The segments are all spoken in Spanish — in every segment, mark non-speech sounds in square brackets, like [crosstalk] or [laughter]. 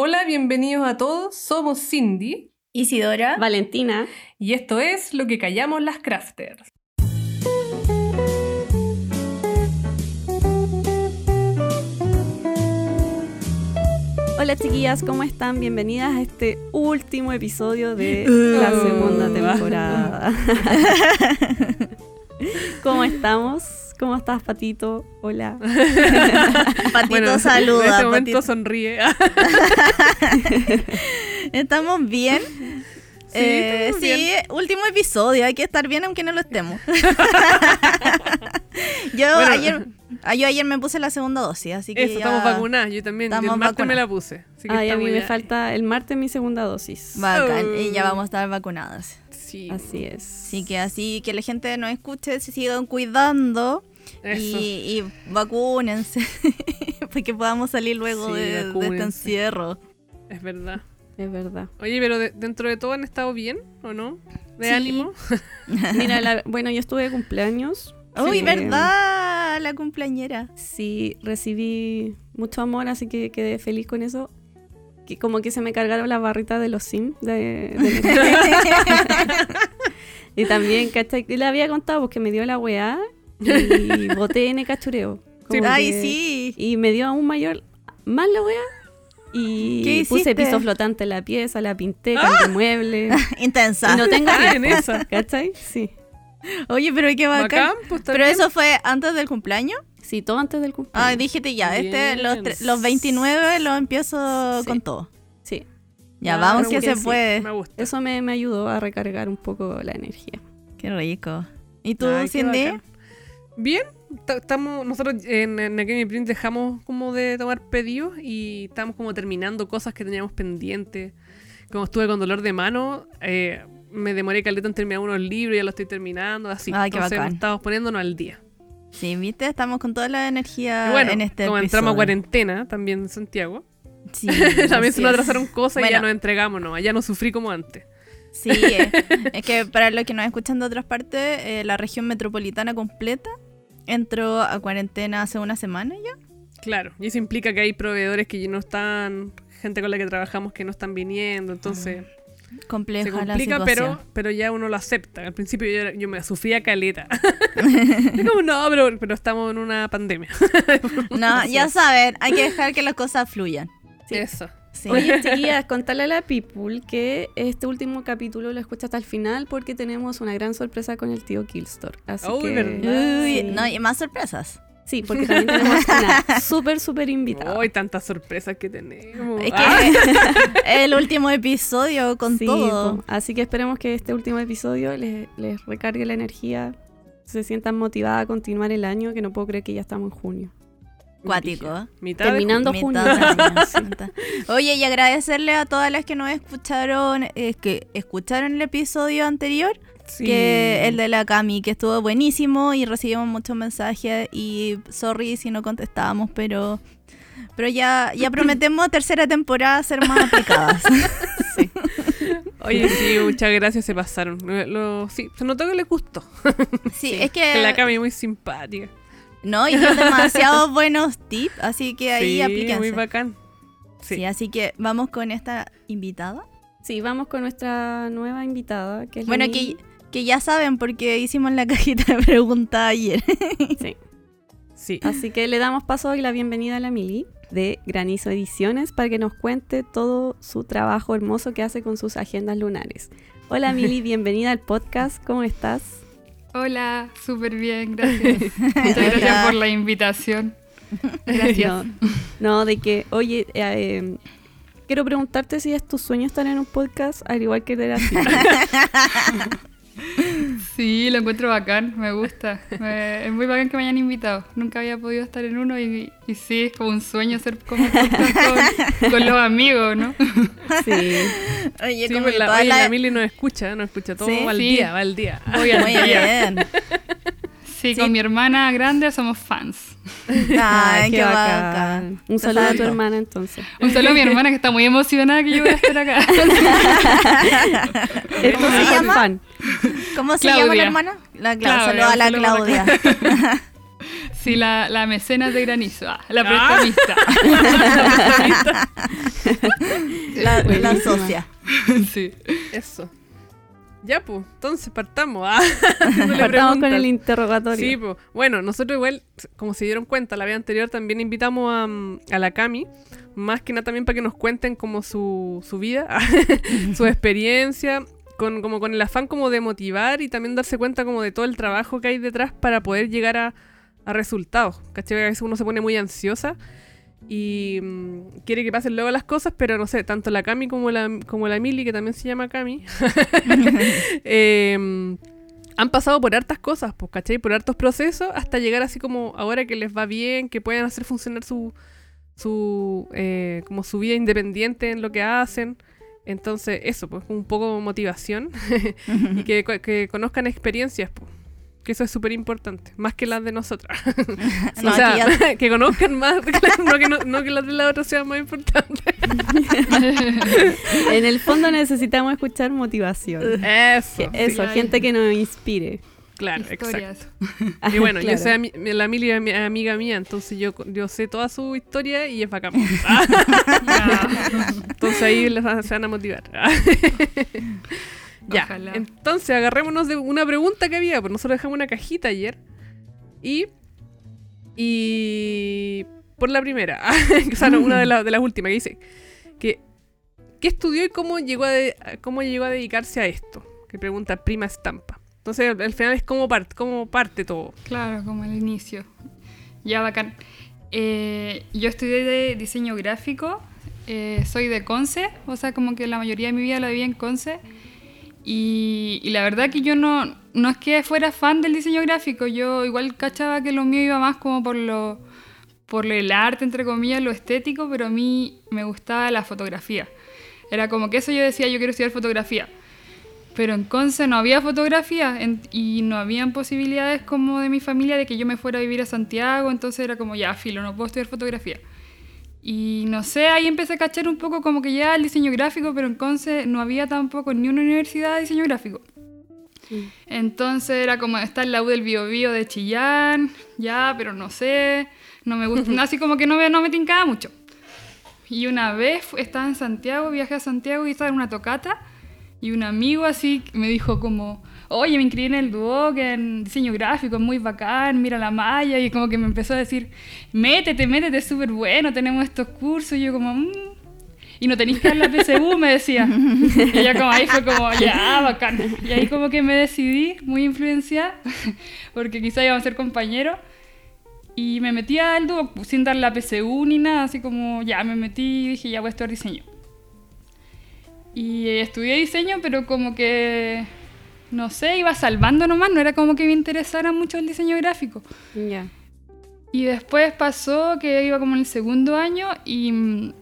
Hola, bienvenidos a todos. Somos Cindy Isidora. Valentina. y esto es Lo que callamos las crafters. Hola chiquillas, ¿cómo están? Bienvenidas a este último episodio de [laughs] la segunda temporada. [laughs] [laughs] ¿Cómo estamos? ¿Cómo estás, Patito? Hola. [laughs] Patito saluda. En este momento Patito. sonríe. [laughs] Estamos bien. Sí, Eh, estamos sí, bien. último episodio. Hay que estar bien aunque no lo estemos. [laughs] yo, Bueno. ayer, ah, yo ayer me puse la segunda dosis, así que Eso, ya- estamos vacunadas. Yo también. Estamos el martes me la puse. Así que Ay, a mí me falta el martes mi segunda dosis. Bacán, Oh. y ya vamos a estar vacunadas. Sí. Así es. Así que así que la gente nos escuche, se sigan cuidando. Y, y vacúnense [laughs] para que podamos salir luego Sí, de, de este encierro. Es verdad. Es verdad. Oye, pero de- dentro de todo han estado bien, ¿o no? De Sí. ánimo. [laughs] Mira, la- bueno, yo estuve de cumpleaños. Uy, Sí. verdad, la cumpleañera. Sí, recibí mucho amor, así que quedé feliz con eso. Que como que se me cargaron las barritas de los Sims de, de [laughs] Y también, ¿cachai? Le había contado porque me dio la weá y [laughs] boté en cachureo. Como Ay, sí. Y me dio aún mayor, más la weá. Y ¿Qué puse piso flotante en la pieza, la pinté, cambié muebles. [laughs] Intensa. Y no tengo [laughs] Ah, en esa. ¿cachai? Sí. Oye, pero qué bacán. Bacán, pues Pero bien. eso fue antes del cumpleaños. Sí, todo antes del cumpleaños. Ah, dígete ya, este, Bien. los, los 29 los empiezo Sí. con todo. Sí. Ya, Ah, vamos que que se sí. puede. Me gusta. Eso me, me ayudó a recargar un poco la energía. Qué rico. ¿Y tú, Ay, qué Cindy? Bien, ta- estamos nosotros en, en Academy Print dejamos como de tomar pedidos y estamos como terminando cosas que teníamos pendientes. Como estuve con dolor de mano, eh, me demoré caleta en terminar unos libros, ya lo estoy terminando, así. Ay, qué Entonces bacán. estamos poniéndonos al día. Sí, viste, estamos con toda la energía y bueno, en este como entramos a episodio. cuarentena también en Santiago, Sí, [laughs] también se nos es. atrasaron cosas y ya nos entregamos, no, ya no sufrí como antes. Sí, eh, es que para los que nos escuchan de otras partes, eh, la región metropolitana completa entró a cuarentena hace una semana ya. Claro, y eso implica que hay proveedores que ya no están, gente con la que trabajamos que no están viniendo, entonces... Compleja Se la complica, pero, pero ya uno lo acepta. Al principio yo, me sufría caleta. [laughs] Es como, no, pero, pero estamos en una pandemia. [laughs] No, [laughs] ya saben, hay que dejar que las cosas fluyan. Eso. Sí. Oye, [laughs] chiquillas, contarle a la people que este último capítulo lo escucha hasta el final porque tenemos una gran sorpresa con el tío Killstore. Así que... ¿verdad? Uy, Sí. no, y más sorpresas. Sí, porque también tenemos [laughs] una súper, súper invitada. Hoy tantas sorpresas que tenemos. Es Ah, que [laughs] el último episodio con Sí, todo. po. Así que esperemos que este último episodio les, les recargue la energía, se sientan motivadas a continuar el año, que no puedo creer que ya estamos en junio. Cuático. mitad de Terminando junio. de. Oye, y agradecerle a todas las que nos escucharon, eh, que escucharon el episodio anterior, Sí. que el de la Cami, que estuvo buenísimo y recibimos muchos mensajes y sorry si no contestábamos, pero pero ya ya [clears throat] prometemos tercera temporada ser más aplicadas. [laughs] Oye, sí, muchas gracias, se pasaron. Lo- lo- sí, se notó que les gustó. Sí, Sí, es Que la Cami es muy simpática. No, y dio demasiados [laughs] buenos tips, así que ahí sí, aplíquense. muy bacán. Sí, Sí. así que vamos con esta invitada. Sí, vamos con nuestra nueva invitada, que es la Bueno, que, que ya saben porque hicimos la [laughs] cajita de preguntas ayer. [laughs] Sí. Sí. Así que le damos paso y la bienvenida a la Mili de Granizo Ediciones para que nos cuente todo su trabajo hermoso que hace con sus agendas lunares. Hola Mili, bienvenida al podcast, ¿cómo estás? Hola, súper bien, gracias. [laughs] Muchas gracias Hola. por la invitación. Gracias. No, no, de que, oye, eh, eh, quiero preguntarte si es tu sueño estar en un podcast, al igual que de la [laughs] Sí, lo encuentro bacán, me gusta. Me- es muy bacán que me hayan invitado. Nunca había podido estar en uno y, y sí, es como un sueño ser como con, con los amigos, ¿no? Sí, Oye, Sí, como pues la, oye, las- la Mili nos escucha, nos escucha todo Sí. va al Sí. día, va al día. Voy al Muy día. bien. Sí, Sí. con mi hermana grande somos fans. [laughs] Ay, qué bacán. Un saludo a tu hermana entonces. Un saludo a mi hermana que está muy emocionada que yo voy a estar acá. [laughs] Esto se es llama? fan. ¿Cómo se llama la Claudia. hermana? La Clau- Claudia, a la la Claudia. [laughs] Sí, la, la mecenas de granizo. Ah, la Ah. prestamista. [laughs] La, la Buenísima. socia. [laughs] sí. Eso. Ya, pues, entonces partamos. Ah, Partamos con el interrogatorio. Sí, pues. Bueno, nosotros igual, como se dieron cuenta la vez anterior, también invitamos a, mm, a la Cami, más que nada también para que nos cuenten como su, su vida, su experiencia, con, como con el afán como de motivar y también darse cuenta como de todo el trabajo que hay detrás para poder llegar a, a resultados. ¿Cachai? A veces uno se pone muy ansiosa y mm, quiere que pasen luego las cosas, pero no sé, tanto la Cami como la, como la Mili, que también se llama Cami, [laughs] [laughs] eh, han pasado por hartas cosas, pues, ¿cachai? Por hartos procesos, hasta llegar así como ahora que les va bien, que pueden hacer funcionar su, su, eh, como su vida independiente en lo que hacen. Entonces, eso, pues, un poco de motivación [laughs] y que, que conozcan experiencias, pues. Que eso es súper importante, más que las de nosotras. [laughs] [laughs] No, o sea, ya- que conozcan más, no que, no, no que las de la otra sean más importantes. En el fondo necesitamos escuchar motivación. Eso. Que- Eso, sí. gente que nos inspire. Claro, exacto. [laughs] Y bueno, yo Claro. ami- la Mili es amiga mía, entonces yo, yo sé toda su historia y es bacán. [laughs] [laughs] entonces ahí les se van a motivar. ya, Ojalá. entonces agarrémonos de una pregunta que había, pues nosotros dejamos una cajita ayer y... Y... Por la primera, o sea, no, una de, la- de las últimas, que dice que... ¿Qué estudió y cómo llegó a, de- cómo llegó a dedicarse a esto? Que pregunta Prima Estampa. Entonces, al- al final es cómo, part- cómo parte todo. Claro, como el inicio. Ya, bacán. Eh, yo estudié de diseño gráfico, eh, soy de Conce, o sea, como que la mayoría de mi vida la viví en Conce. Y, y la verdad que yo no, no es que fuera fan del diseño gráfico, yo igual cachaba que lo mío iba más como por lo por el arte, entre comillas, lo estético, pero a mí me gustaba la fotografía. Era como que eso yo decía, yo quiero estudiar fotografía. Pero en Conce no había fotografía en- y no habían posibilidades como de mi familia de que yo me fuera a vivir a Santiago, entonces era como ya, filo, no puedo estudiar fotografía. Y no sé, ahí empecé a cachar un poco como que ya el diseño gráfico, pero en Conce no había tampoco ni una universidad de diseño gráfico. Entonces era como estar en la U del Biobío de Chillán, ya, pero no sé, no me gusta, [laughs] así como que no me, no me tincaba mucho. Y una vez estaba en Santiago, viajé a Santiago y estaba en una tocata y un amigo así me dijo como, oye, me inscribí en el Duoc en diseño gráfico, es muy bacán, mira la malla y como que me empezó a decir, métete, métete, es súper bueno, tenemos estos cursos y yo como, "Mm". y no tenéis que dar la PSU, me decía. [laughs] Y ya como ahí fue como, ya, bacán. Y ahí como que me decidí, muy influenciada, [laughs] porque quizá íbamos a ser compañeros. Y me metí al dúo sin dar la PSU ni nada, así como ya me metí y dije ya voy a estudiar diseño. Y estudié diseño, pero como que, no sé, iba salvando nomás, no era como que me interesara mucho el diseño gráfico. Ya. Y después pasó que iba como en el segundo año y,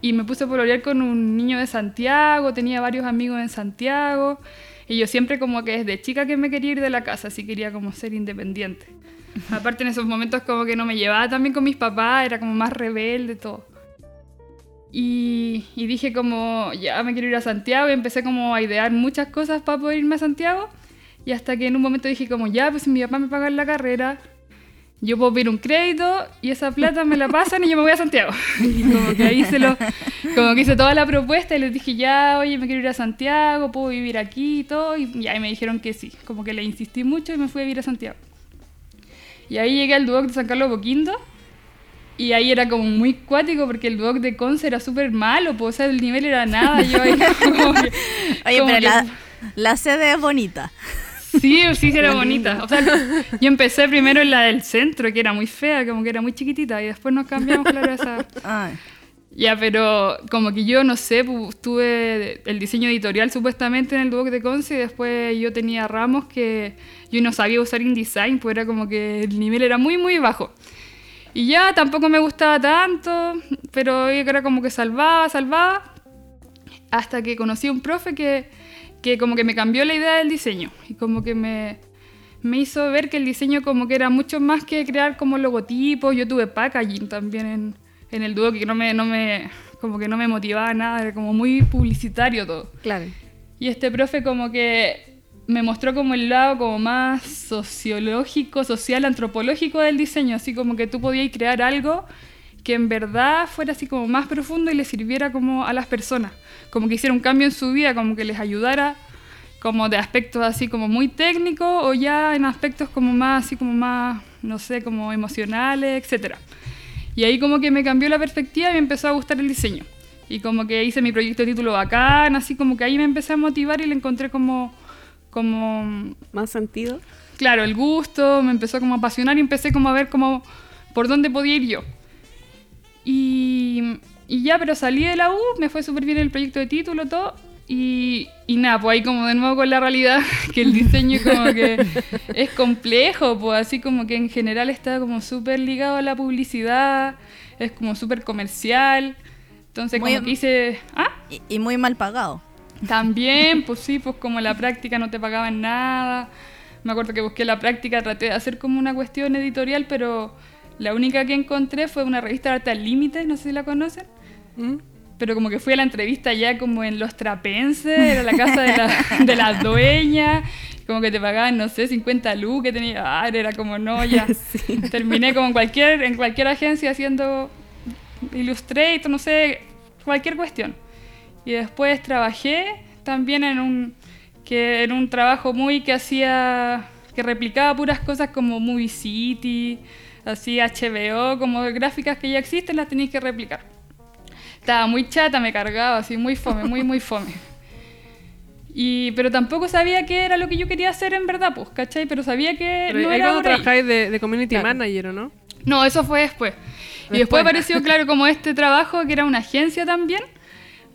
y me puse a pololear con un niño de Santiago, tenía varios amigos en Santiago. Y yo siempre como que desde chica que me quería ir de la casa, así quería como ser independiente. [laughs] Aparte en esos momentos como que no me llevaba también con mis papás, era como más rebelde, todo. Y, y dije como, ya me quiero ir a Santiago y empecé como a idear muchas cosas para poder irme a Santiago. Y hasta que en un momento dije como, ya, pues mi papá me paga la carrera, yo puedo pedir un crédito y esa plata me la pasan y yo me voy a Santiago. [laughs] Y como que ahí se lo, como que hice toda la propuesta y les dije, ya, oye, me quiero ir a Santiago, puedo vivir aquí y todo. Y y me dijeron que sí. Como que le insistí mucho y me fui a vivir a Santiago. Y ahí llegué al Duoc de San Carlos Boquindo. Y ahí era como muy cuático porque el Duoc de Conce era súper malo, pues, o sea, el nivel era nada. Yo ahí [laughs] como que- Oye, como pero que- la, la sede es bonita. Sí, sí, sí, era bonita. O sea, yo empecé primero en la del centro, que era muy fea, como que era muy chiquitita, y después nos cambiamos, claro, a esa. Ay. Ya, pero como que yo no sé, tuve el diseño editorial supuestamente en el Duoc de Conce, y después yo tenía ramos que yo no sabía usar InDesign, pues era como que el nivel era muy, muy bajo. Y ya tampoco me gustaba tanto, pero yo era como que salvaba, salvaba, hasta que conocí a un profe que, que como que me cambió la idea del diseño y como que me, me hizo ver que el diseño como que era mucho más que crear como logotipos. Yo tuve packaging también en, en el dúo que no me, no me, como que no me motivaba nada, era como muy publicitario todo. Claro. Y este profe como que me mostró como el lado como más sociológico, social, antropológico del diseño, así como que tú podías crear algo que en verdad fuera así como más profundo y le sirviera como a las personas, como que hiciera un cambio en su vida, como que les ayudara como de aspectos así como muy técnicos o ya en aspectos como más así como más, no sé, como emocionales, etcétera. Y ahí como que me cambió la perspectiva y me empezó a gustar el diseño. Y como que hice mi proyecto de título bacán, así como que ahí me empecé a motivar y le encontré como como más sentido. Claro, el gusto, me empezó como a apasionar y empecé como a ver como por dónde podía ir yo. Y, y ya, pero salí de la U, me fue súper bien el proyecto de título, todo. Y, y nada, pues ahí como de nuevo con la realidad, [laughs] que el diseño como que [laughs] es complejo, pues así como que en general está como súper ligado a la publicidad, es como súper comercial. Entonces Muy- como que hice... ¿Ah? Y, y muy mal pagado. También, pues sí, pues como la práctica no te pagaban nada. Me acuerdo que busqué la práctica, traté de hacer como una cuestión editorial, pero la única que encontré fue una revista de arte al límite, no sé si la conocen. ¿Mm? Pero como que fui a la entrevista ya como en Los Trapenses, era la casa de la, de la dueña, como que te pagaban, no sé, 50 luz que tenía, ah, era como no, ya. [laughs] Terminé como en cualquier, en cualquier agencia haciendo Illustrator, no sé, cualquier cuestión. Y después trabajé también en un, que, en un trabajo muy que hacía, que replicaba puras cosas como Movie City, así HBO, como gráficas que ya existen, las tenéis que replicar. Estaba muy chata, me cargaba, así muy fome, muy, muy fome. Y, pero tampoco sabía qué era lo que yo quería hacer en verdad, pues, ¿cachai? Pero sabía que Pero no era cuando trabajáis de, de community Claro. manager, ¿o no? No, eso fue después. Y Después. después apareció, claro, como este trabajo que era una agencia también,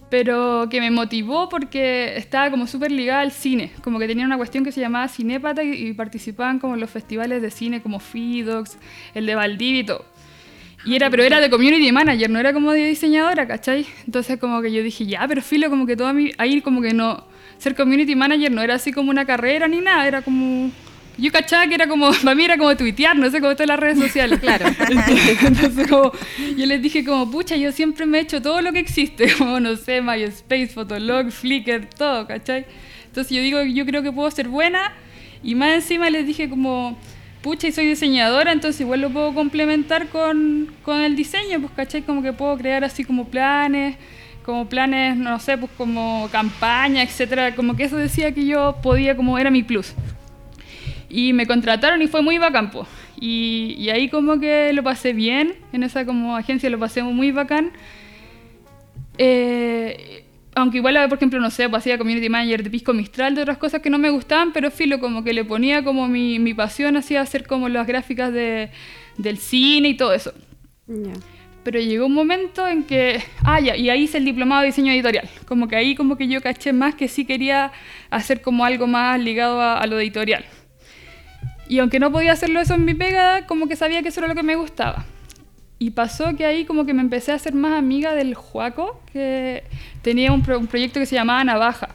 pero que me motivó porque estaba como súper ligada al cine. Como que tenía una cuestión que se llamaba Cinépata y, participaban como en los festivales de cine como Fidox, el de Valdivia y todo. Y era, pero era de community manager, no era como de diseñadora, ¿cachai? Entonces como que yo dije, ya, pero filo, como que toda mi... Ahí como que no... Ser community manager no era así como una carrera ni nada, era como... Yo cachaba que era como, [laughs] para mí era como tuitear, no sé, como todas las redes sociales. Claro. [laughs] Entonces, como, yo les dije como, pucha, yo siempre me he hecho todo lo que existe, [laughs] como, no sé, MySpace, Fotolog, Flickr, todo, ¿cachai? Entonces yo digo, yo creo que puedo ser buena, y más encima les dije como, pucha, y soy diseñadora, entonces igual lo puedo complementar con, con el diseño, pues, ¿cachai? Como que puedo crear así como planes, como planes, no sé, pues como campaña, etcétera, como que eso decía que yo podía, como era mi plus. Y me contrataron y fue muy bacán, po. Y, y ahí como que lo pasé bien, en esa como agencia lo pasé muy bacán. Eh, aunque igual, por ejemplo, no sé, pues hacía community manager de Pisco Mistral, de otras cosas que no me gustaban, pero filo, como que le ponía como mi, mi pasión, hacía hacer como las gráficas de, del cine y todo eso. Ya. Pero llegó un momento en que, ah, ya, y ahí hice el diplomado de diseño editorial. Como que ahí como que yo caché más que sí quería hacer como algo más ligado a, a lo editorial. Y aunque no podía hacerlo eso en mi pega, como que sabía que eso era lo que me gustaba. Y pasó que ahí como que me empecé a hacer más amiga del Juaco, que tenía un, pro- un proyecto que se llamaba Navaja,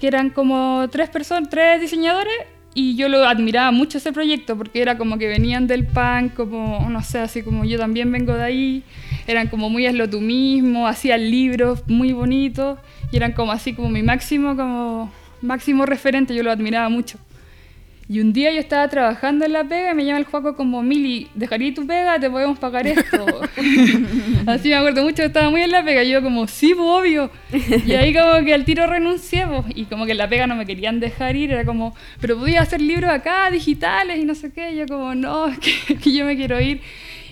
que eran como tres personas, tres diseñadores, y yo lo admiraba mucho ese proyecto, porque era como que venían del punk, como, no sé, así como yo también vengo de ahí, eran como muy hazlo tú mismo, hacían libros muy bonitos, y eran como así como mi máximo, como máximo referente, yo lo admiraba mucho. Y un día yo estaba trabajando en la pega y me llama el Juaco como, Mili, ¿dejaría tu pega? Te podemos pagar esto. [laughs] Así me acuerdo mucho, estaba muy en la pega. Y yo como, sí, pues, obvio. Y ahí como que al tiro renuncié, pues, y como que en la pega no me querían dejar ir. Era como, pero podía hacer libros acá, digitales y no sé qué. Y yo como, no, [laughs] es que, que yo me quiero ir.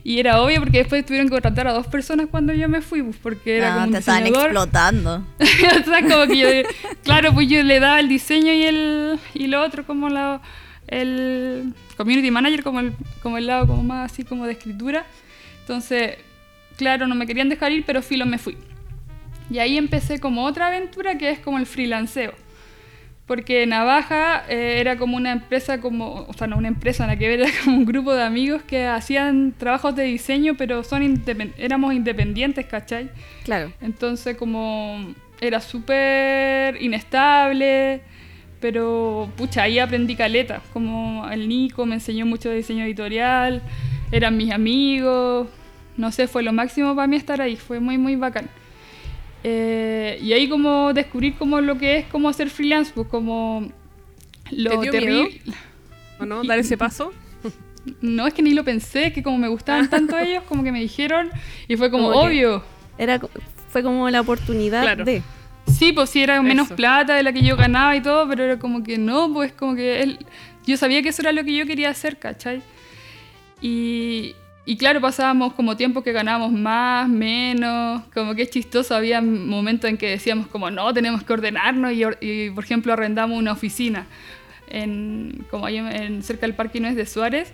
Y era obvio porque después tuvieron que contratar a dos personas cuando yo me fui, pues, porque era Ah, como un te estaban explotando. [laughs] o sea, como que yo, claro, pues yo le daba el diseño y el y lo otro como la, el community manager como el, como el lado como más así como de escritura. Entonces, claro, no me querían dejar ir, pero filo me fui. Y ahí empecé como otra aventura que es como el freelanceo. Porque Navaja eh, era como una empresa, como, o sea, no una empresa, nada que [laughs] era como un grupo de amigos que hacían trabajos de diseño, pero son indepen- éramos independientes, ¿cachai? Claro. Entonces como era súper inestable, pero pucha, ahí aprendí caleta, como el Nico me enseñó mucho de diseño editorial, eran mis amigos, no sé, fue lo máximo para mí estar ahí, fue muy muy bacán. Eh, y ahí como descubrir como lo que es como hacer freelance, pues como Lo ¿Te dio terrible. ¿O no? Dar ese paso. [laughs] No, es que ni lo pensé, es que como me gustaban tanto ellos, como que me dijeron, y fue como, obvio. Era, fue como la oportunidad Claro. de. Sí, pues sí, era menos Eso. plata de la que yo ganaba y todo, pero era como que no, pues como que él, yo sabía que eso era lo que yo quería hacer, ¿cachai? Y, y claro, pasábamos como tiempo que ganábamos más, menos, como que es chistoso, había momentos en que decíamos como, no, tenemos que ordenarnos y, or- y, por ejemplo, arrendamos una oficina, en, como ahí en- cerca del Parque Inés de Suárez,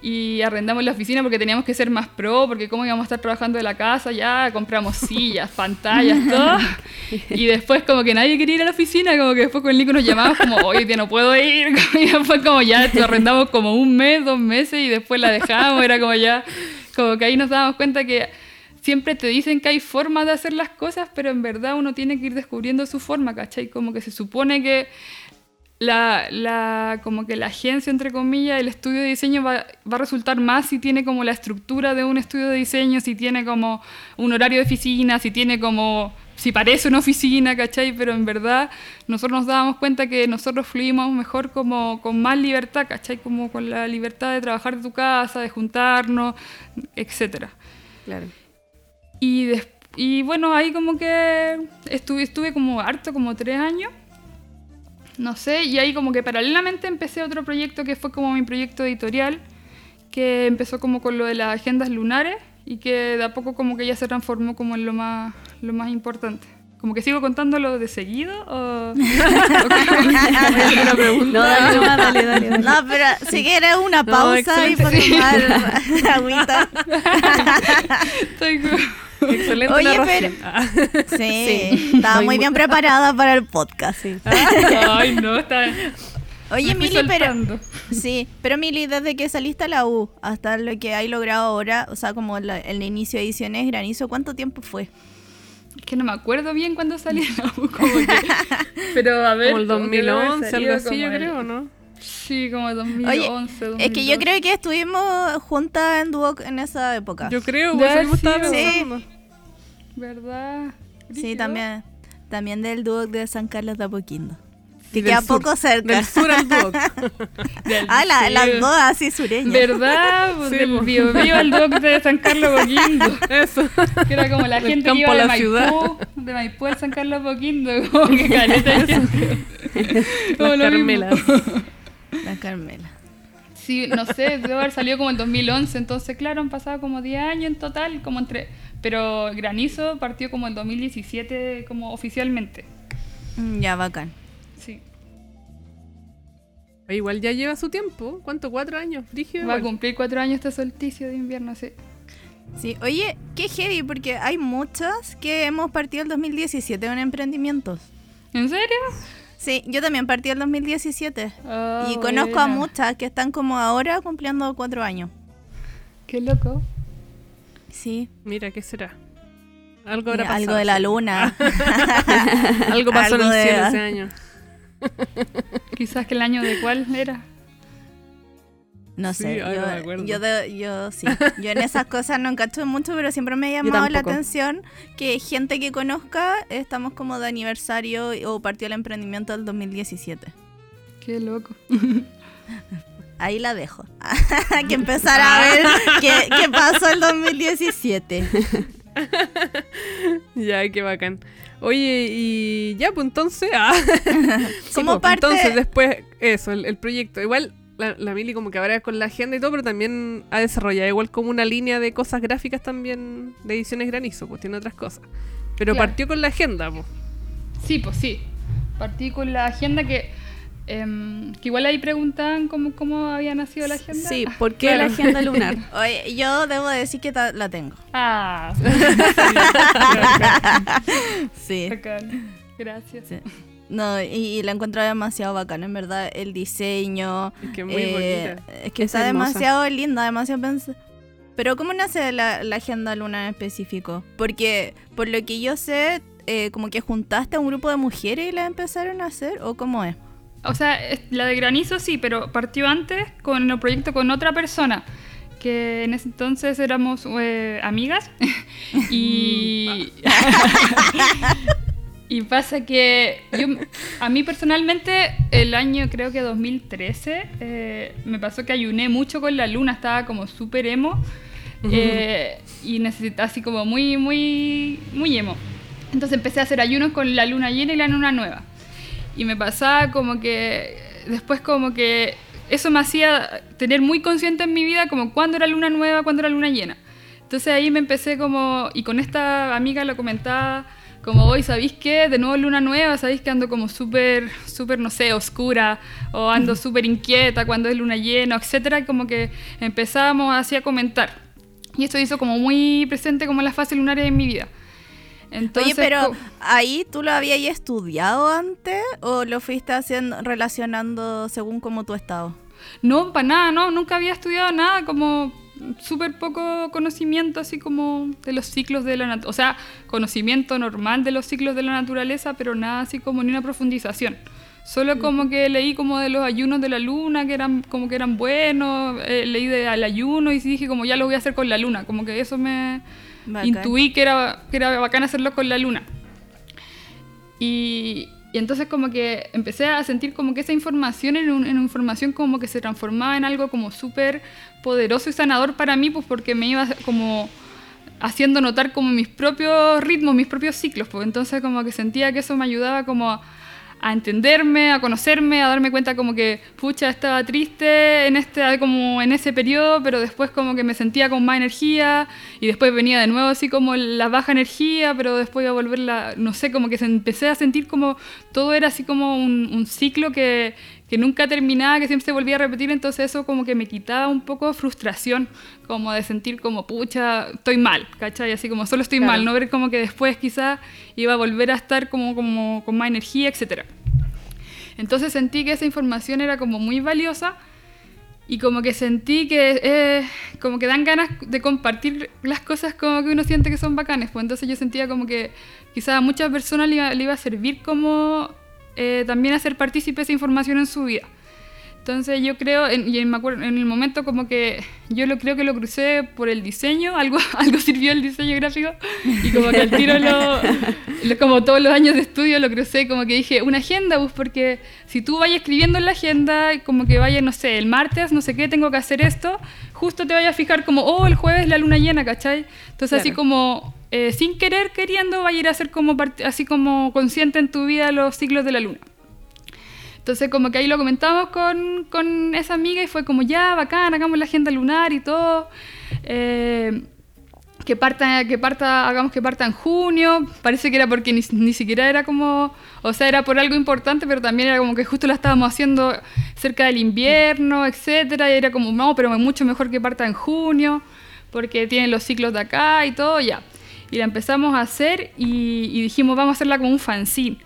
y arrendamos la oficina porque teníamos que ser más pro, porque cómo íbamos a estar trabajando de la casa, ya compramos [laughs] sillas, pantallas, todo. Y después como que nadie quería ir a la oficina, como que después con el Nico nos llamamos como, hoy día no puedo ir. [laughs] Y después como ya lo arrendamos como un mes, dos meses y después la dejamos, era como ya, como que ahí nos dábamos cuenta que siempre te dicen que hay formas de hacer las cosas, pero en verdad uno tiene que ir descubriendo su forma, ¿cachai? Como que se supone que la, la, como que la agencia, entre comillas, el estudio de diseño va, va a resultar más si tiene como la estructura de un estudio de diseño, si tiene como un horario de oficina, si tiene como, si parece una oficina, ¿cachai? Pero en verdad nosotros nos dábamos cuenta que nosotros fluimos mejor como con más libertad, ¿cachai? Como con la libertad de trabajar de tu casa, de juntarnos, etcétera. Claro. Y, y bueno, ahí como que estuve, estuve como harto, como tres años. No sé, y ahí como que paralelamente empecé otro proyecto que fue como mi proyecto editorial, que empezó como con lo de las agendas lunares y que de a poco como que ya se transformó como en lo más, lo más importante. Como que sigo contándolo de seguido o... [laughs] No, dale, dale, dale, dale. No, pero si quieres una No, pausa y por excelente. tomar [laughs] agüita. Estoy como- Excelente Oye, narración. Ah. [laughs] Sí, estaba muy bien preparada para el podcast. Sí. Ay, no, está... [laughs] Oye, Mili, pero sí, pero Mili, desde que saliste a la U hasta lo que hay logrado ahora, o sea, como la- el inicio de ediciones Granizo, ¿cuánto tiempo fue? Es que no me acuerdo bien cuando salí de la U, como que... Pero a [laughs] ver... Como el como que debe haber 2011, algo así, yo el- creo, ¿no? Sí, como 2011, Es que yo creo que estuvimos juntas en Duoc en esa época. Yo creo, pues haber algo estaba pensando. ¿Verdad? Sí, también, también del Duoc de San Carlos de Apoquindo. Que Del queda sur, poco cerca. Del sur al Duoc. [laughs] Ah, la- sí. las dos así sureñas. ¿Verdad? [laughs] Pues Sí, del. Bio Bio al doc de San Carlos Boquindo. [laughs] Eso. Que era como la Del gente que iba a de la Maipú, ciudad. de Maipú al San Carlos Boquindo. Como que caleta de. Como Las lo. La Carmela. Sí, no sé, debe haber salido como el 2011, entonces claro, han pasado como 10 años en total, como entre... Pero Granizo partió como el 2017 como oficialmente. Mm, Ya, bacán. Sí. Igual ya lleva su tiempo. ¿Cuánto? ¿Cuatro años? Rígido. Va a cumplir cuatro años este solsticio de invierno, sí. Sí, oye, qué heavy, porque hay muchas que hemos partido el 2017 en emprendimientos. ¿En serio? Sí, yo también partí el 2017. Ah, y conozco a muchas que están como ahora cumpliendo cuatro años. Qué loco. Sí, Mira, ¿qué será? Algo habrá pasado. [laughs] algo de la luna. Algo pasó Algo en el de- cielo ese año. Quizás que el año de cuál era. No Sí, sé, no yo, yo, de- yo sí. Yo en esas cosas no encacho mucho, pero siempre me ha llamado la atención que gente que conozca, estamos como de aniversario o partió el emprendimiento del 2017. Qué loco. [laughs] Ahí la dejo. [laughs] que empezar a ver [laughs] qué, qué pasó el 2017. Ya, qué bacán. Oye, y ya, pues entonces. Ah. Sí, Como pues, parte- Entonces, después, eso, el, el proyecto. Igual, la, la Mili como que ahora con la agenda y todo, pero también ha desarrollado igual como una línea de cosas gráficas también de ediciones granizo, pues tiene otras cosas. Pero Claro. partió con la agenda, pues. Sí, pues sí. Partí con la agenda que, em, que igual ahí preguntaban cómo, cómo había nacido la agenda. Sí, ¿por qué la agenda lunar? [laughs] Oye, yo debo decir que ta- la tengo. Ah, [laughs] [laughs] Sí. bacán. Gracias. Sí. No, y, y la encuentro demasiado bacana, en verdad, el diseño. Es que muy eh, bonita. Es que Es está hermosa. demasiado linda, demasiado pens- Pero ¿cómo nace la, la agenda luna en específico? Porque por lo que yo sé, eh, como que juntaste a un grupo de mujeres y la empezaron a hacer, ¿o cómo es? O sea, la de granizo sí, pero partió antes con el proyecto con otra persona. Que en ese entonces éramos eh, amigas. [laughs] y [laughs] [laughs] Y pasa que yo, a mí personalmente, el año creo que 2013, eh, me pasó que ayuné mucho con la luna, estaba como súper emo eh, y necesitaba así como muy, muy, muy emo. Entonces empecé a hacer ayunos con la luna llena y la luna nueva. Y me pasaba como que después como que eso me hacía tener muy consciente en mi vida como cuándo era luna nueva, cuándo era luna llena. Entonces ahí me empecé como, y con esta amiga lo comentaba, como hoy, ¿sabéis qué? De nuevo luna nueva, ¿sabéis que ando como súper, súper, no sé, oscura, o ando súper inquieta cuando es luna llena, etcétera, como que empezábamos así a comentar. Y esto hizo como muy presente como las fases lunares en mi vida. Oye, pero ahí tú lo habías estudiado antes o lo fuiste haciendo relacionando según como tu estado? No, para nada, no, nunca había estudiado nada, como súper poco conocimiento así como de los ciclos de la naturaleza, o sea, conocimiento normal de los ciclos de la naturaleza, pero nada así como ni una profundización. Solo como que leí como de los ayunos de la luna, que eran como que eran buenos, eh, leí del ayuno y dije como ya lo voy a hacer con la luna, como que eso me, intuí que era, que era bacán hacerlo con la luna. Y, y entonces como que empecé a sentir como que esa información en, una información como que se transformaba en algo como súper poderoso y sanador para mí, pues porque me iba como haciendo notar como mis propios ritmos, mis propios ciclos, pues. Entonces como que sentía que eso me ayudaba como a a entenderme, a conocerme, a darme cuenta como que, pucha, estaba triste en, este, como en ese periodo, pero después como que me sentía con más energía y después venía de nuevo así como la baja energía, pero después iba a volver la, no sé, como que se empecé a sentir como todo era así como un ciclo que, que nunca terminaba, que siempre se volvía a repetir, entonces eso como que me quitaba un poco de frustración, como de sentir como, pucha, estoy mal, ¿cachai? Así como solo estoy mal, no ver como que después quizás iba a volver a estar como, como con más energía, etc. Entonces sentí que esa información era como muy valiosa y como que sentí que eh, como que dan ganas de compartir las cosas como que uno siente que son bacanes, pues entonces yo sentía como que quizás a muchas personas le iba a servir como eh, también hacer partícipe esa información en su vida. Entonces yo creo, y me acuerdo, en el momento como que yo lo creo que lo crucé por el diseño, algo, [laughs] algo sirvió el diseño gráfico, y como que al tiro lo, como todos los años de estudio lo crucé, como que dije, una agenda, pues porque si tú vayas escribiendo en la agenda, como que vaya, no sé, el martes, no sé qué, tengo que hacer esto, justo te vayas a fijar como, oh, el jueves la luna llena, ¿cachai? Entonces así como eh, sin querer, queriendo, va a ir a ser como así como consciente en tu vida los ciclos de la luna. Entonces como que ahí lo comentamos con, con esa amiga y fue como ya, bacán, hagamos la agenda lunar y todo. Eh, que parta, que parta, hagamos que parta en junio. Parece que era porque ni, ni, siquiera era como, o sea, era por algo importante, pero también era como que justo la estábamos haciendo cerca del invierno, etcétera, y era como, no, pero mucho mejor que parta en junio, porque tiene los ciclos de acá y todo, ya. Y la empezamos a hacer y, dijimos, vamos a hacerla como un fanzine.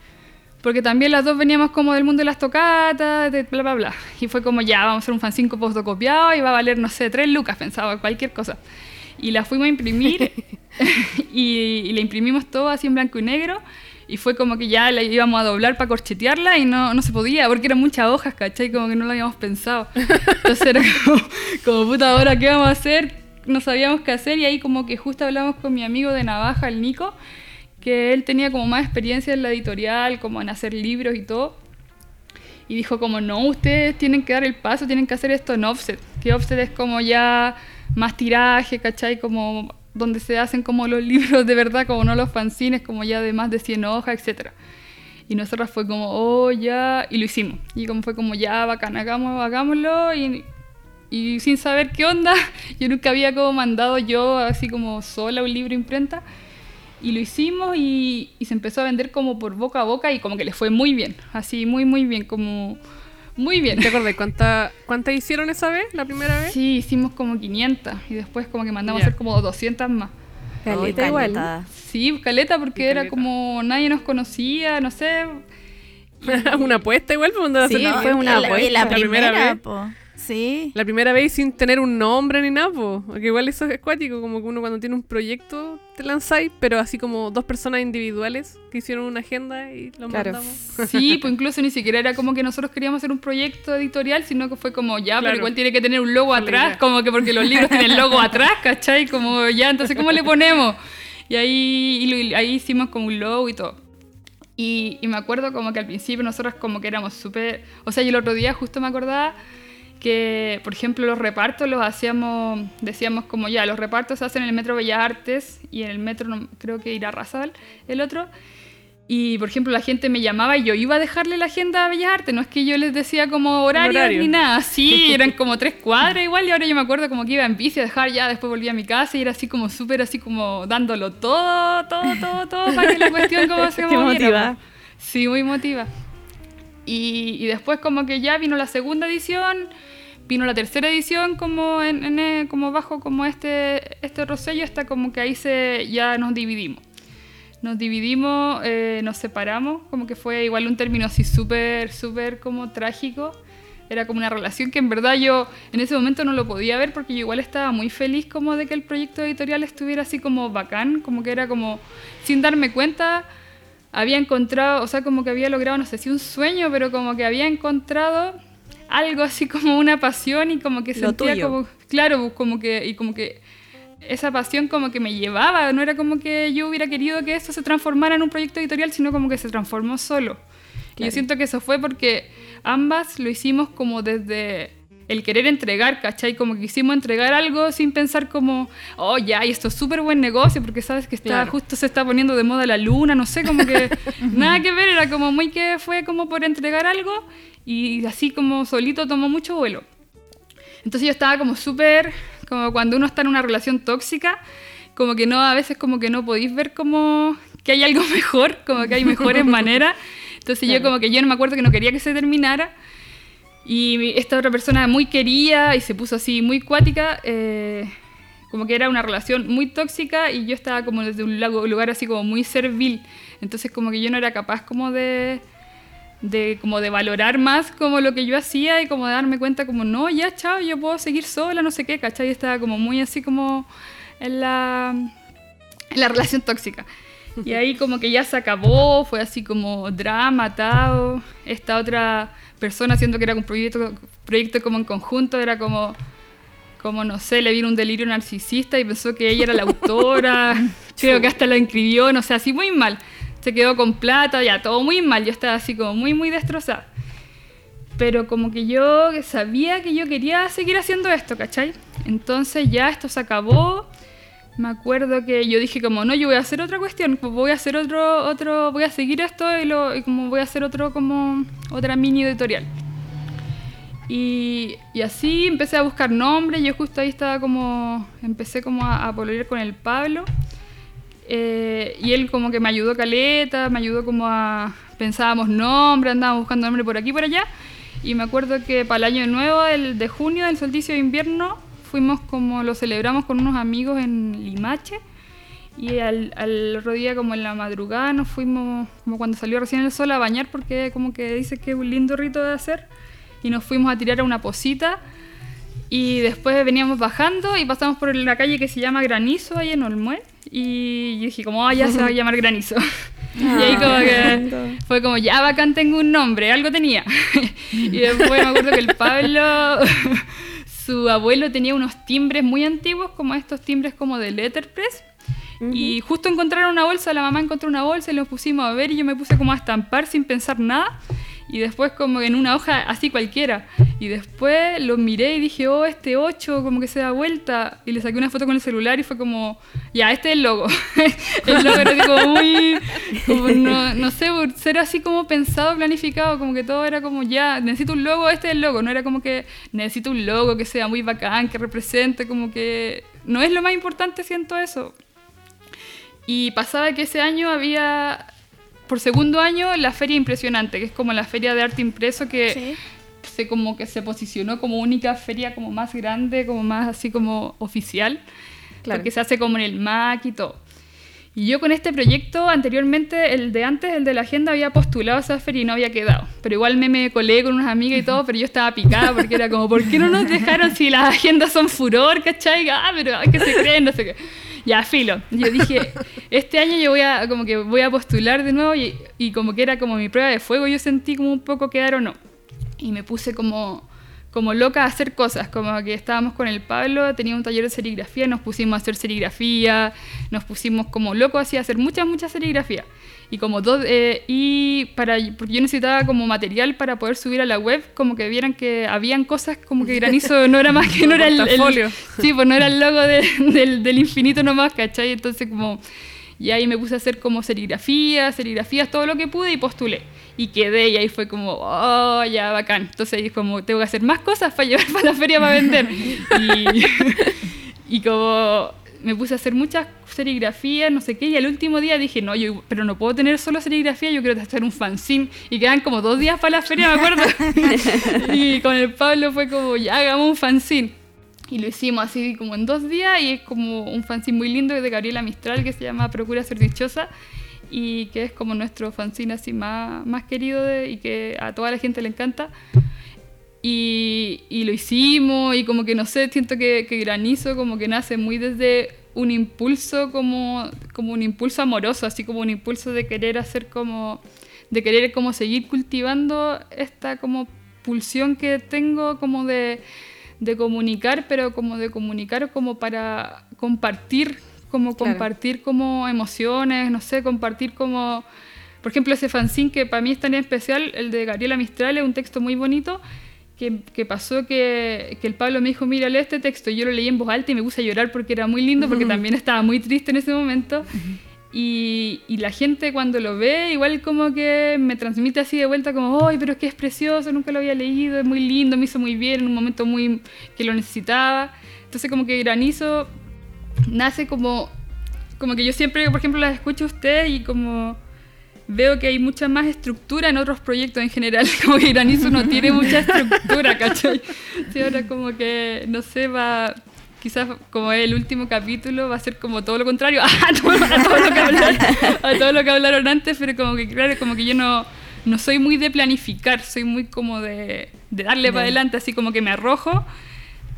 Porque también las dos veníamos como del mundo de las tocatas, de bla, bla, bla. Y fue como, ya, vamos a hacer un fanzine fotocopiado y va a valer, no sé, tres lucas, pensaba, cualquier cosa. Y la fuimos a imprimir [laughs] [laughs] y, y la imprimimos todo así en blanco y negro. Y fue como que ya la íbamos a doblar para corchetearla y no, no se podía, porque eran muchas hojas, ¿cachai? Como que no lo habíamos pensado. [laughs] Entonces era como, como puta, ahora qué vamos a hacer? No sabíamos qué hacer y ahí como que justo hablamos con mi amigo de Navaja, el Nico, que él tenía como más experiencia en la editorial, como en hacer libros y todo. Y dijo como, no, ustedes tienen que dar el paso, tienen que hacer esto en offset. Que offset es como ya más tiraje, ¿cachai? Como donde se hacen como los [laughs] libros de verdad, como no los fanzines, como ya de más de 100 hojas, etc. Y nosotras fue como, oh, ya, y lo hicimos. Y como fue como, ya, bacán, hagámoslo. Y y sin saber qué onda, [laughs] yo nunca había como mandado yo así como sola un libro imprenta. Y lo hicimos y, se empezó a vender como por boca a boca y como que le fue muy bien, así muy muy bien, como muy bien. ¿Te acordás cuántas cuánta hicieron esa vez, la primera vez? Sí, hicimos como 500 y después como que mandamos a hacer como 200 más. Caleta igual. Sí, caleta porque era como nadie nos conocía, no sé. [laughs] una apuesta igual, pues, sí, fue una apuesta. La, primera, vez. Sí. La primera vez sin tener un nombre ni nada, porque igual eso es acuático, como que uno cuando tiene un proyecto te lanzáis, pero así como dos personas individuales que hicieron una agenda y lo claro. mandamos. [laughs] Sí, pues incluso ni siquiera era como que nosotros queríamos hacer un proyecto editorial, sino que fue como ya, pero igual tiene que tener un logo atrás, como que porque los libros tienen logo [laughs] atrás, ¿cachai? Como ya, entonces ¿cómo le ponemos? Y ahí, y ahí hicimos como un logo y todo. Y, y me acuerdo como que al principio nosotros como que éramos súper... O sea, yo el otro día justo me acordaba que, por ejemplo, los repartos los hacíamos, decíamos como ya, los repartos se hacen en el Metro Bellas Artes y en el Metro, no- creo que irá Razal, el otro. Y, por ejemplo, la gente me llamaba y yo iba a dejarle la agenda a Bellas Artes. No es que yo les decía como horarios horario. ni nada. Sí, [laughs] eran como tres cuadras igual. Y ahora yo me acuerdo como que iba en bici a dejar ya. Después volví a mi casa y era así como súper, así como dándolo todo, todo, todo, todo para que la cuestión como [laughs] se motiva. Sí, muy motiva. Y, y después como que ya vino la segunda edición, vino la tercera edición como, en, en, eh, como bajo como este, este rosello, hasta como que ahí se, ya nos dividimos. Nos dividimos, eh, nos separamos, como que fue igual un término así súper, súper como trágico. Era como una relación que en verdad yo en ese momento no lo podía ver porque yo igual estaba muy feliz como de que el proyecto editorial estuviera así como bacán, como que era como sin darme cuenta había encontrado, o sea, como que había logrado, no sé si un sueño, pero como que había encontrado algo así como una pasión y como que Lo sentía tuyo. como, claro, como que, y como que esa pasión como que me llevaba, no era como que yo hubiera querido que esto se transformara en un proyecto editorial, sino como que se transformó solo. Y yo Claro. siento que eso fue porque ambas lo hicimos como desde el querer entregar, ¿cachai? Como que quisimos entregar algo sin pensar como, oh, ya, y esto es súper buen negocio, porque sabes que está, Claro. justo se está poniendo de moda la luna, no sé, como que [laughs] nada que ver, era como muy que fue como por entregar algo y así como solito tomó mucho vuelo. Entonces yo estaba como súper, como cuando uno está en una relación tóxica, como que no, a veces como que no podéis ver como que hay algo [laughs] mejor, como que hay mejores maneras. Entonces yo como que yo no me acuerdo que no quería que se terminara. Y esta otra persona muy quería y se puso así muy cuática, eh, como que era una relación muy tóxica y yo estaba como desde un lugar así como muy servil. Entonces como que yo no era capaz como de, de como de valorar más como lo que yo hacía y como de darme cuenta como no, ya chao, yo puedo seguir sola, no sé qué, ¿cachai? Estaba como muy así como en la, en la relación tóxica. Y ahí como que ya se acabó, fue así como drama, atado. Esta otra persona, siendo que era un proyecto, proyecto como en conjunto, era como, como, no sé, le vino un delirio narcisista y pensó que ella era la autora. [laughs] Creo que hasta la inscribió, no sé, así muy mal. Se quedó con plata, ya, todo muy mal. Yo estaba así como muy, muy destrozada. Pero como que yo sabía que yo quería seguir haciendo esto, ¿cachai? Entonces ya esto se acabó. Me acuerdo que yo dije como, no, yo voy a hacer otra cuestión, pues voy a hacer otro, otro, voy a seguir esto y, como voy a hacer otro como, otra mini editorial. Y, así empecé a buscar nombres, yo justo ahí estaba como, empecé como a, a con el Pablo. Eh, y él como que me ayudó caleta, me ayudó como a... Pensábamos nombres, andábamos buscando nombres por aquí por allá. Y me acuerdo que para el año nuevo, el de junio, del solsticio de invierno, fuimos como, lo celebramos con unos amigos en Limache. Y al, al otro día, como en la madrugada, nos fuimos, como cuando salió recién el sol, a bañar, porque como que dice que es un lindo rito de hacer. Y nos fuimos a tirar a una posita. Y después veníamos bajando y pasamos por la calle que se llama Granizo, ahí en Olmué. Y yo dije, como, ah, ya se va a [laughs] llamar Granizo. y ahí como que fue como, ya bacán, tengo un nombre, algo tenía. [laughs] y después me acuerdo que el Pablo, [laughs] su abuelo tenía unos timbres muy antiguos, como estos timbres como de letterpress. Y justo encontraron una bolsa, la mamá encontró una bolsa y los pusimos a ver y yo me puse como a estampar sin pensar nada. Y después como en una hoja así cualquiera. Y después lo miré y dije, oh, este 8 como que se da vuelta. Y le saqué una foto con el celular y fue como, ya, este es el logo. [laughs] el logo era como muy, como no, no sé, ser así como pensado, planificado, como que todo era como, ya, necesito un logo, este es el logo. No era como que necesito un logo que sea muy bacán, que represente, como que no es lo más importante, siento eso. Y pasaba que ese año había, por segundo año, la Feria Impresionante, que es como la feria de arte impreso que Sí. se como que se posicionó como única feria como más grande, como más así como oficial, Claro. porque se hace como en el MAC y todo. Y yo con este proyecto, anteriormente, el de antes, el de la agenda, había postulado a esa feria y no había quedado. Pero igual me, me colé con unas amigas y todo, pero yo estaba picada porque era como, ¿por qué no nos dejaron si las agendas son furor, cachai? Ah, pero ay, que se creen, no sé qué. Ya, filo. Yo dije, este año yo voy a, como que voy a postular de nuevo y, y como que era como mi prueba de fuego, yo sentí como un poco quedar o no. Y me puse como, como loca a hacer cosas, como que estábamos con el Pablo, tenía un taller de serigrafía, nos pusimos a hacer serigrafía, nos pusimos como locos así a hacer muchas, muchas serigrafías. Y como dos, eh, y para, porque yo necesitaba como material para poder subir a la web, como que vieran que habían cosas como que granizo no era más que no era el, el- sí, pues no era el logo de- del, del infinito nomás, ¿cachai? Entonces como, y ahí me puse a hacer como serigrafías, serigrafías, todo lo que pude y postulé. Y quedé y ahí fue como, oh, ya, bacán. Entonces como, tengo que hacer más cosas para llevar para la feria para vender. y, [laughs] y como me puse a hacer muchas serigrafías, no sé qué, y al último día dije, no, yo, pero no puedo tener solo serigrafía, yo quiero hacer un fanzine. Y quedan como dos días para la feria, me acuerdo. [laughs] y con el Pablo fue como, ya, hagamos un fanzine. Y lo hicimos así como en dos días y es como un fanzine muy lindo de Gabriela Mistral que se llama Procura ser dichosa y que es como nuestro fanzine así más, más querido de- y que a toda la gente le encanta. Y, y lo hicimos y como que no sé, siento que, que Granizo como que nace muy desde un impulso como, como un impulso amoroso, así como un impulso de querer hacer como, de querer como seguir cultivando esta como pulsión que tengo como de, de comunicar, pero como de comunicar como para compartir, como Claro. compartir como emociones, no sé, compartir como... Por ejemplo, ese fanzine que para mí es tan especial, el de Gabriela Mistral, es un texto muy bonito, que, que pasó que, que el Pablo me dijo, mira, lee este texto, yo lo leí en voz alta y me puse a llorar porque era muy lindo, porque también estaba muy triste en ese momento. Y, y la gente cuando lo ve, igual como que me transmite así de vuelta como, ¡ay, pero es que es precioso! Nunca lo había leído, es muy lindo, me hizo muy bien en un momento muy que lo necesitaba. Entonces como que Granizo nace como, como que yo siempre, por ejemplo, las escucho a usted y como veo que hay mucha más estructura en otros proyectos en general, [laughs] como que Granizo no tiene mucha estructura, [laughs] ¿cachai? Sí, ahora como que, no sé, va... Quizás como es el último capítulo va a ser como todo lo contrario. [laughs] A todo, a todo lo que hablaron, a todo lo que hablaron antes, pero como que claro, como que yo no, no soy muy de planificar, soy muy como de, de darle para adelante, así como que me arrojo,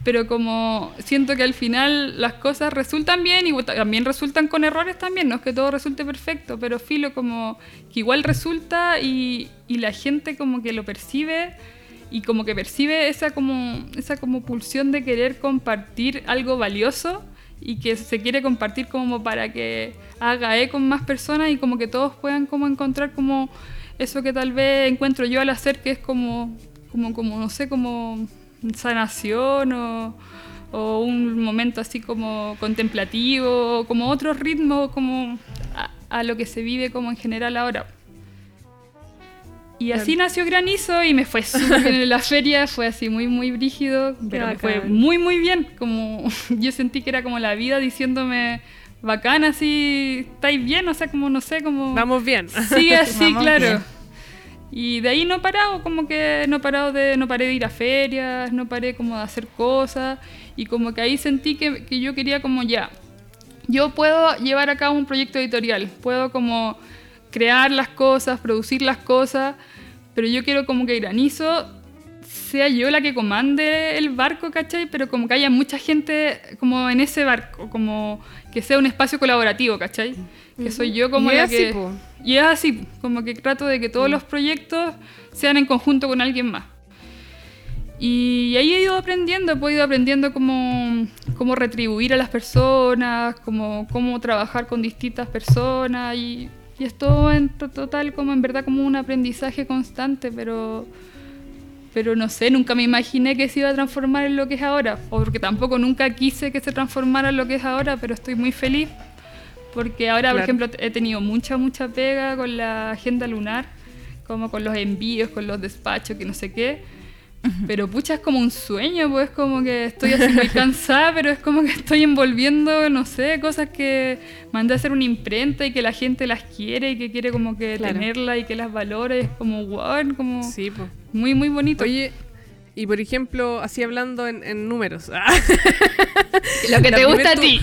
pero como siento que al final las cosas resultan bien y también resultan con errores también, no es que todo resulte perfecto, pero filo como que igual resulta y, y la gente como que lo percibe y como que percibe esa como, esa como pulsión de querer compartir algo valioso y que se quiere compartir como para que haga eco con más personas y como que todos puedan como encontrar como eso que tal vez encuentro yo al hacer que es como, como, como no sé, como sanación o, o un momento así como contemplativo, o como otro ritmo como a, a lo que se vive como en general ahora. Y así nació Granizo y me fue [laughs] súper bien en la feria, fue así muy, muy brígido, pero me fue muy, muy bien. Como [laughs] yo sentí que era como la vida diciéndome, bacán, así, estáis bien, o sea, como no sé, como... Vamos bien. Sigue así, [laughs] Vamos claro. bien. Y de ahí no he parado, como que no he parado de, no paré de ir a ferias, no paré como de hacer cosas, y como que ahí sentí que, que yo quería como ya, yo puedo llevar a cabo un proyecto editorial, puedo como crear las cosas, producir las cosas, pero yo quiero como que Granizo sea yo la que comande el barco, ¿cachai? Pero como que haya mucha gente como en ese barco, como que sea un espacio colaborativo, ¿cachai? Que soy yo como Y la así, que... po. Y es así, como que trato de que todos los proyectos sean en conjunto con alguien más. Y ahí he ido aprendiendo, he ido aprendiendo cómo, cómo retribuir a las personas, cómo, cómo trabajar con distintas personas y, y es todo en to- total como en verdad como un aprendizaje constante, pero, pero no sé, nunca me imaginé que se iba a transformar en lo que es ahora, porque tampoco nunca quise que se transformara en lo que es ahora, pero estoy muy feliz porque ahora, por ejemplo, he tenido mucha, mucha pega con la agenda lunar, como con los envíos, con los despachos, que no sé qué. Pero pucha, es como un sueño, pues como que estoy así muy [laughs] cansada, pero es como que estoy envolviendo, no sé, cosas que mandé a hacer una imprenta y que la gente las quiere y que quiere como que Claro. tenerla y que las valore. Es como, wow, como Sí, po. muy, muy bonito. Oye, y por ejemplo, así hablando en, en números. [laughs] lo que la te gusta a ti.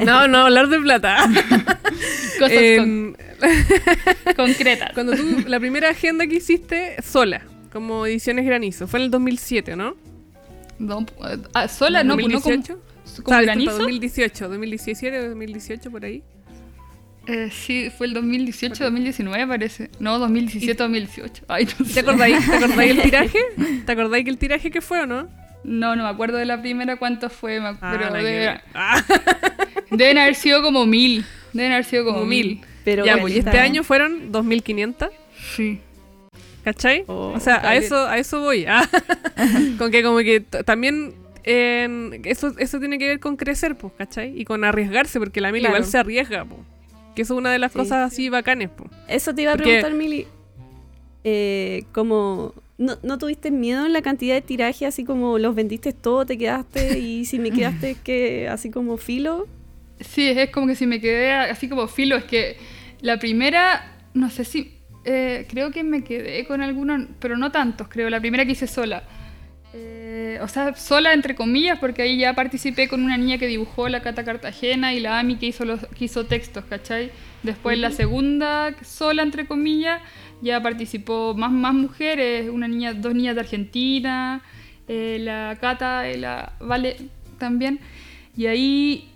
[laughs] no, no, hablar de plata. [laughs] Cosas En- con- concretas. cuando tú, la primera agenda que hiciste sola, como Ediciones Granizo, fue en el 2007, ¿no? No, ah, sola, no, pues no como, 2018. como O sea, disculpa, granizo. 2018, 2017, 2018 por ahí. Eh, sí, fue el 2018-2019 parece. No, 2017-2018. Ay, no ¿Te sé. acordáis, ¿Te acordáis el [laughs] tiraje? ¿Te acordáis que el tiraje que fue o no? No, no me acuerdo de la primera cuánto fue, me- Ah, pero ver. Ah, [laughs] deben haber sido como mil. Deben haber sido como como mil. mil. Pero ya, pues, y este año fueron 2500. Sí. ¿Cachai? Oh, o sea, a eso, a eso voy. Ah, [laughs] con que como que también en- eso, eso tiene que ver con crecer, pues, ¿cachai? Y con arriesgarse, porque la Claro. igual se arriesga, pues. Que eso es una de las Sí. cosas así bacanes, pues. Eso te iba a Porque- preguntar, Mili. Eh, como, ¿no, ¿no tuviste miedo en la cantidad de tiraje? Así como los vendiste todo, te quedaste y si me quedaste [laughs] que así como filo. Sí, es como que si me quedé así como filo, es que la primera, no sé si, eh, creo que me quedé con algunos, pero no tantos, creo, la primera que hice sola. Eh, o sea, sola entre comillas, porque ahí ya participé con una niña que dibujó la Cata Cartagena y la Ami que hizo, los, que hizo textos, ¿cachai? Después la segunda, sola entre comillas, ya participó más, más mujeres, una niña, dos niñas de Argentina, eh, la Cata y la Vale también. Y ahí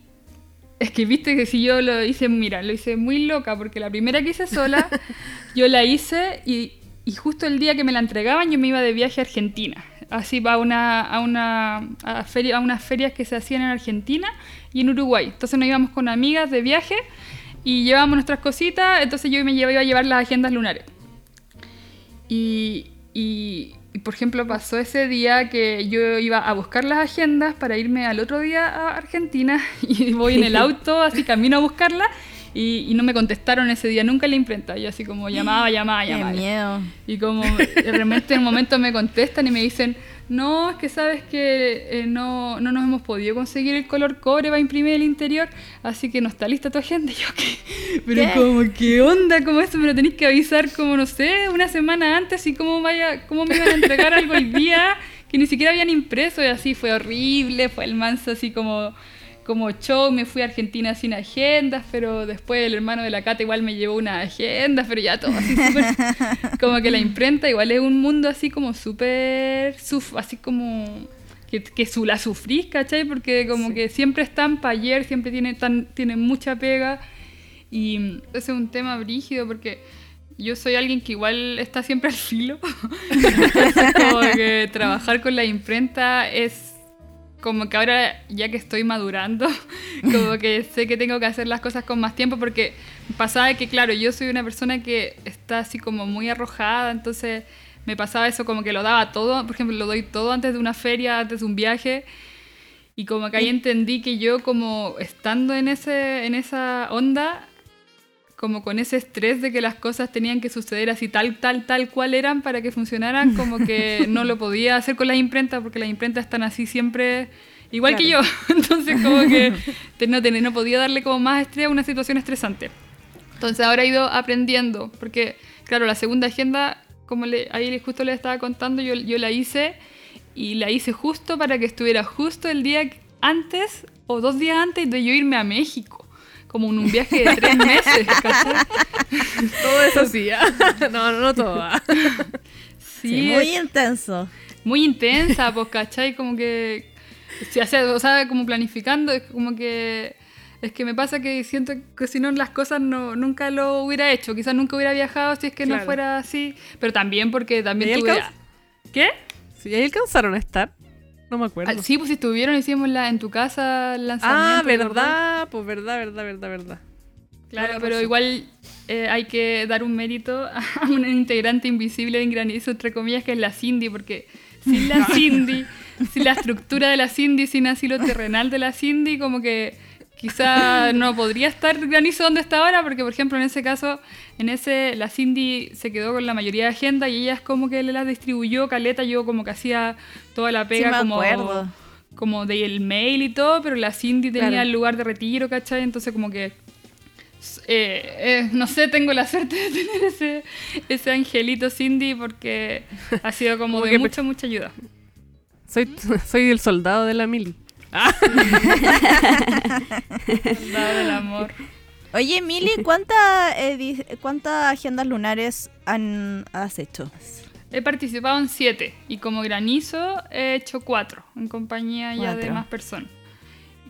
es que viste que si yo lo hice, mira, lo hice muy loca, porque la primera que hice sola, [laughs] yo la hice y, y justo el día que me la entregaban yo me iba de viaje a Argentina. Así va a una, a una a feria, a unas ferias que se hacían en Argentina y en Uruguay. Entonces nos íbamos con amigas de viaje y llevábamos nuestras cositas, entonces yo me llevaba iba a llevar las agendas lunares. Y, y- y, por ejemplo, pasó ese día que yo iba a buscar las agendas para irme al otro día a Argentina [laughs] y voy en el [laughs] auto, así camino a buscarla y, y no me contestaron ese día nunca en la imprenta. Yo así como llamaba, [gasps] llamaba, Qué llamaba. miedo. Y como de repente en un momento me contestan y me dicen, no, es que sabes que eh, no, no nos hemos podido conseguir el color cobre para imprimir el interior, así que no está lista tu agenda. [laughs] Y yo, ¿qué? Pero ¿Qué? como, ¿qué onda? Como eso me lo tenéis que avisar como, no sé, una semana antes y cómo, vaya, cómo me iban a entregar algo el día que ni siquiera habían impreso y así fue horrible, fue el manso así como como show, me fui a Argentina sin agendas, pero después el hermano de la Cata igual me llevó una agenda, pero ya todo así súper... [laughs] como que la imprenta igual es un mundo así como súper... suf- así como... Que, que su, la sufrís, ¿cachai? Porque como que siempre están para ayer, siempre tienen, tan, tienen mucha pega. Y ese es un tema brígido porque yo soy alguien que igual está siempre al filo. [laughs] Como que trabajar con la imprenta es como que ahora ya que estoy madurando, [laughs] como que sé que tengo que hacer las cosas con más tiempo porque pasaba que claro, yo soy una persona que está así como muy arrojada, entonces me pasaba eso como que lo daba todo, por ejemplo, lo doy todo antes de una feria, antes de un viaje. Y como que ahí entendí que yo como estando en, ese, en esa onda, como con ese estrés de que las cosas tenían que suceder así tal, tal, tal cual eran para que funcionaran, como que [laughs] no lo podía hacer con las imprentas porque las imprentas están así siempre igual que yo. [laughs] Entonces como que [laughs] no, no podía darle como más estrés a una situación estresante. Entonces ahora he ido aprendiendo, porque claro, la segunda agenda, como le, ahí justo le estaba contando, yo, yo la hice y la hice justo para que estuviera justo el día antes o dos días antes de yo irme a México, como en un viaje de tres meses, [laughs] ¿cachai? [laughs] Todo eso sí. ah. [laughs] No, no, no todo. ah. Sí, Sí, muy intenso. muy intensa, pues, ¿cachai? Como que, o sea, o sea, como planificando, es como que, es que me pasa que siento que si no las cosas no, nunca lo hubiera hecho, quizás nunca hubiera viajado si es que no fuera así, pero también porque también ¿Y tuve... ¿Qué? Sí, ahí alcanzaron a estar. No me acuerdo. Ah, sí, pues si estuvieron, hicimos la, en tu casa el lanzamiento. ah, verdad, pues verdad, verdad, verdad, verdad. Claro, pero razón. igual eh, hay que dar un mérito a [laughs] una integrante invisible de Ingranizo, entre comillas, que es la Cindy, porque sin la [laughs] Cindy, sin la estructura de la Cindy, sin asilo terrenal de la Cindy, como que quizá no podría estar Granizo donde está ahora, porque por ejemplo en ese caso, en ese la Cindy se quedó con la mayoría de agenda y ella es como que le las distribuyó, Caleta, yo como que hacía toda la Sí, pega me como acuerdo. como del mail y todo, pero la Cindy tenía Claro. el lugar de retiro, ¿cachai? Entonces como que, eh, eh, no sé, tengo la suerte de tener ese, ese angelito Cindy porque ha sido como Como de que- mucha, mucha ayuda. Soy, soy el soldado de la mili. Dado el amor. Oye, Mili, ¿cuántas cuántas agendas lunares han, has hecho? He participado en siete y como granizo he hecho cuatro en compañía ya de más personas.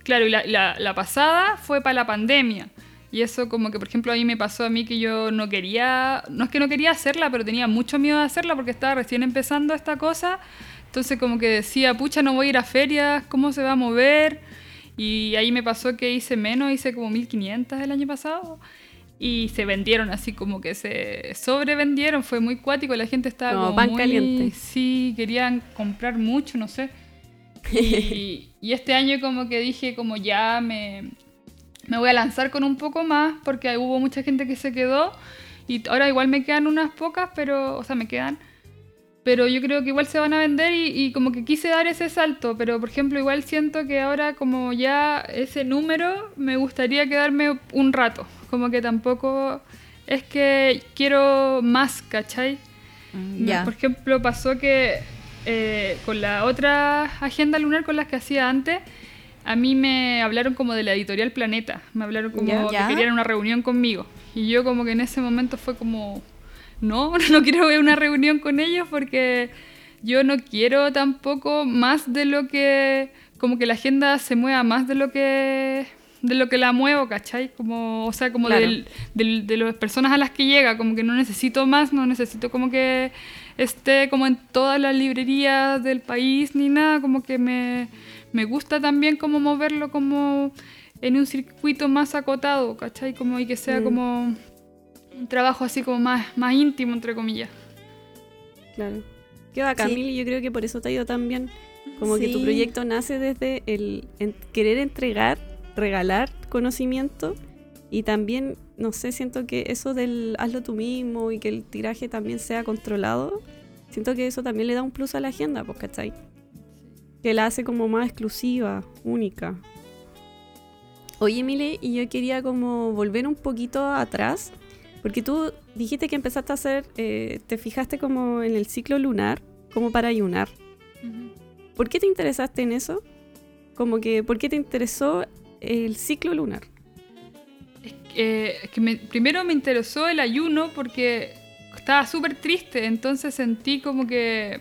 Claro, y la, la- la pasada fue para la pandemia. Y eso como que, por ejemplo, a mí me pasó a mí que yo no quería, no es que no quería hacerla, pero tenía mucho miedo de hacerla porque estaba recién empezando esta cosa. Entonces como que decía, pucha, no voy a ir a ferias, ¿cómo se va a mover? Y ahí me pasó que hice menos, hice como 1500 el año pasado. Y se vendieron así como que se sobrevendieron, fue muy cuático, la gente estaba Como como, pan muy- caliente. Sí, querían comprar mucho, no sé. [laughs] Y, y este año como que dije como ya me, me voy a lanzar con un poco más porque hubo mucha gente que se quedó y ahora igual me quedan unas pocas, pero, o sea, me quedan. Pero yo creo que igual se van a vender y, y como que quise dar ese salto, pero por ejemplo igual siento que ahora como ya ese número me gustaría quedarme un rato, como que tampoco es que quiero más, ¿cachai? Ya. Por ejemplo, pasó que eh, con la otra agenda lunar con las que hacía antes, a mí me hablaron como de la editorial Planeta. Me hablaron como que querían una reunión conmigo. Y yo como que en ese momento fue como, no, [laughs] no quiero ver una reunión con ellos porque yo no quiero tampoco más de lo que, como que la agenda se mueva más de lo que de lo que la muevo, ¿cachai? Como, o sea, como Claro. del, del- de las personas a las que llega, como que no necesito más, no necesito como que esté como en todas las librerías del país ni nada, como que me, me gusta también como moverlo como en un circuito más acotado, ¿cachai? Como y que sea Mm. como un trabajo así como más, más íntimo, entre comillas. Claro. Qué bacán, Sí. Mili, yo creo que por eso te ha ido tan bien. Como que tu Sí. proyecto nace desde el en- querer entregar, regalar conocimiento y también, no sé, siento que eso del hazlo tú mismo y que el tiraje también sea controlado, siento que eso también le da un plus a la agenda, pues, ¿cachai? Que la hace como más exclusiva, única. Oye, Mile, y yo quería como volver un poquito atrás, porque tú dijiste que empezaste a hacer, eh, te fijaste como en el ciclo lunar, como para ayunar. ¿Por qué te interesaste en eso? Como que, ¿por qué te interesó el ciclo lunar? Es que, es que me- primero me interesó el ayuno porque estaba súper triste, entonces sentí como que...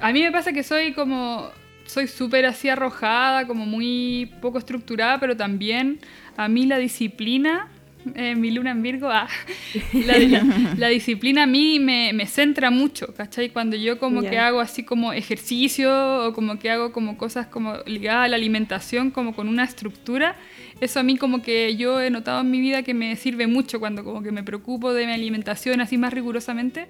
A mí me pasa que soy como... Soy súper así arrojada, como muy poco estructurada, pero también a mí la disciplina, [laughs] eh, mi luna en Virgo, ah, [laughs] la, la- la disciplina a mí me, me centra mucho, ¿cachai? Cuando yo como Ya. que hago así como ejercicio o como que hago como cosas como ligadas a la alimentación, como con una estructura, eso a mí como que yo he notado en mi vida que me sirve mucho cuando como que me preocupo de mi alimentación así más rigurosamente.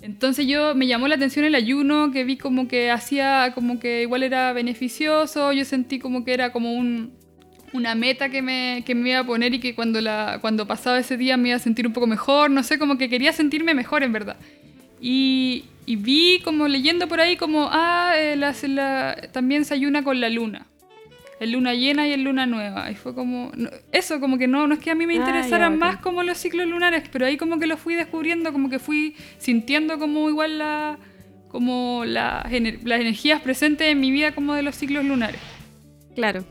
Entonces yo me llamó la atención el ayuno, que vi como que hacía, como que igual era beneficioso, yo sentí como que era como un, una meta que me, que me iba a poner y que cuando, la, cuando pasaba ese día me iba a sentir un poco mejor, no sé, como que quería sentirme mejor en verdad. Y, y vi como leyendo por ahí como, ah, eh, la- la- también se ayuna con la luna. El luna llena y el luna nueva. Y fue como, no- eso, como que no, no es que a mí me Ah, interesaran más como los ciclos lunares, pero ahí como que lo fui descubriendo, como que fui sintiendo como igual la, como la las energías presentes en mi vida como de los ciclos lunares. Claro.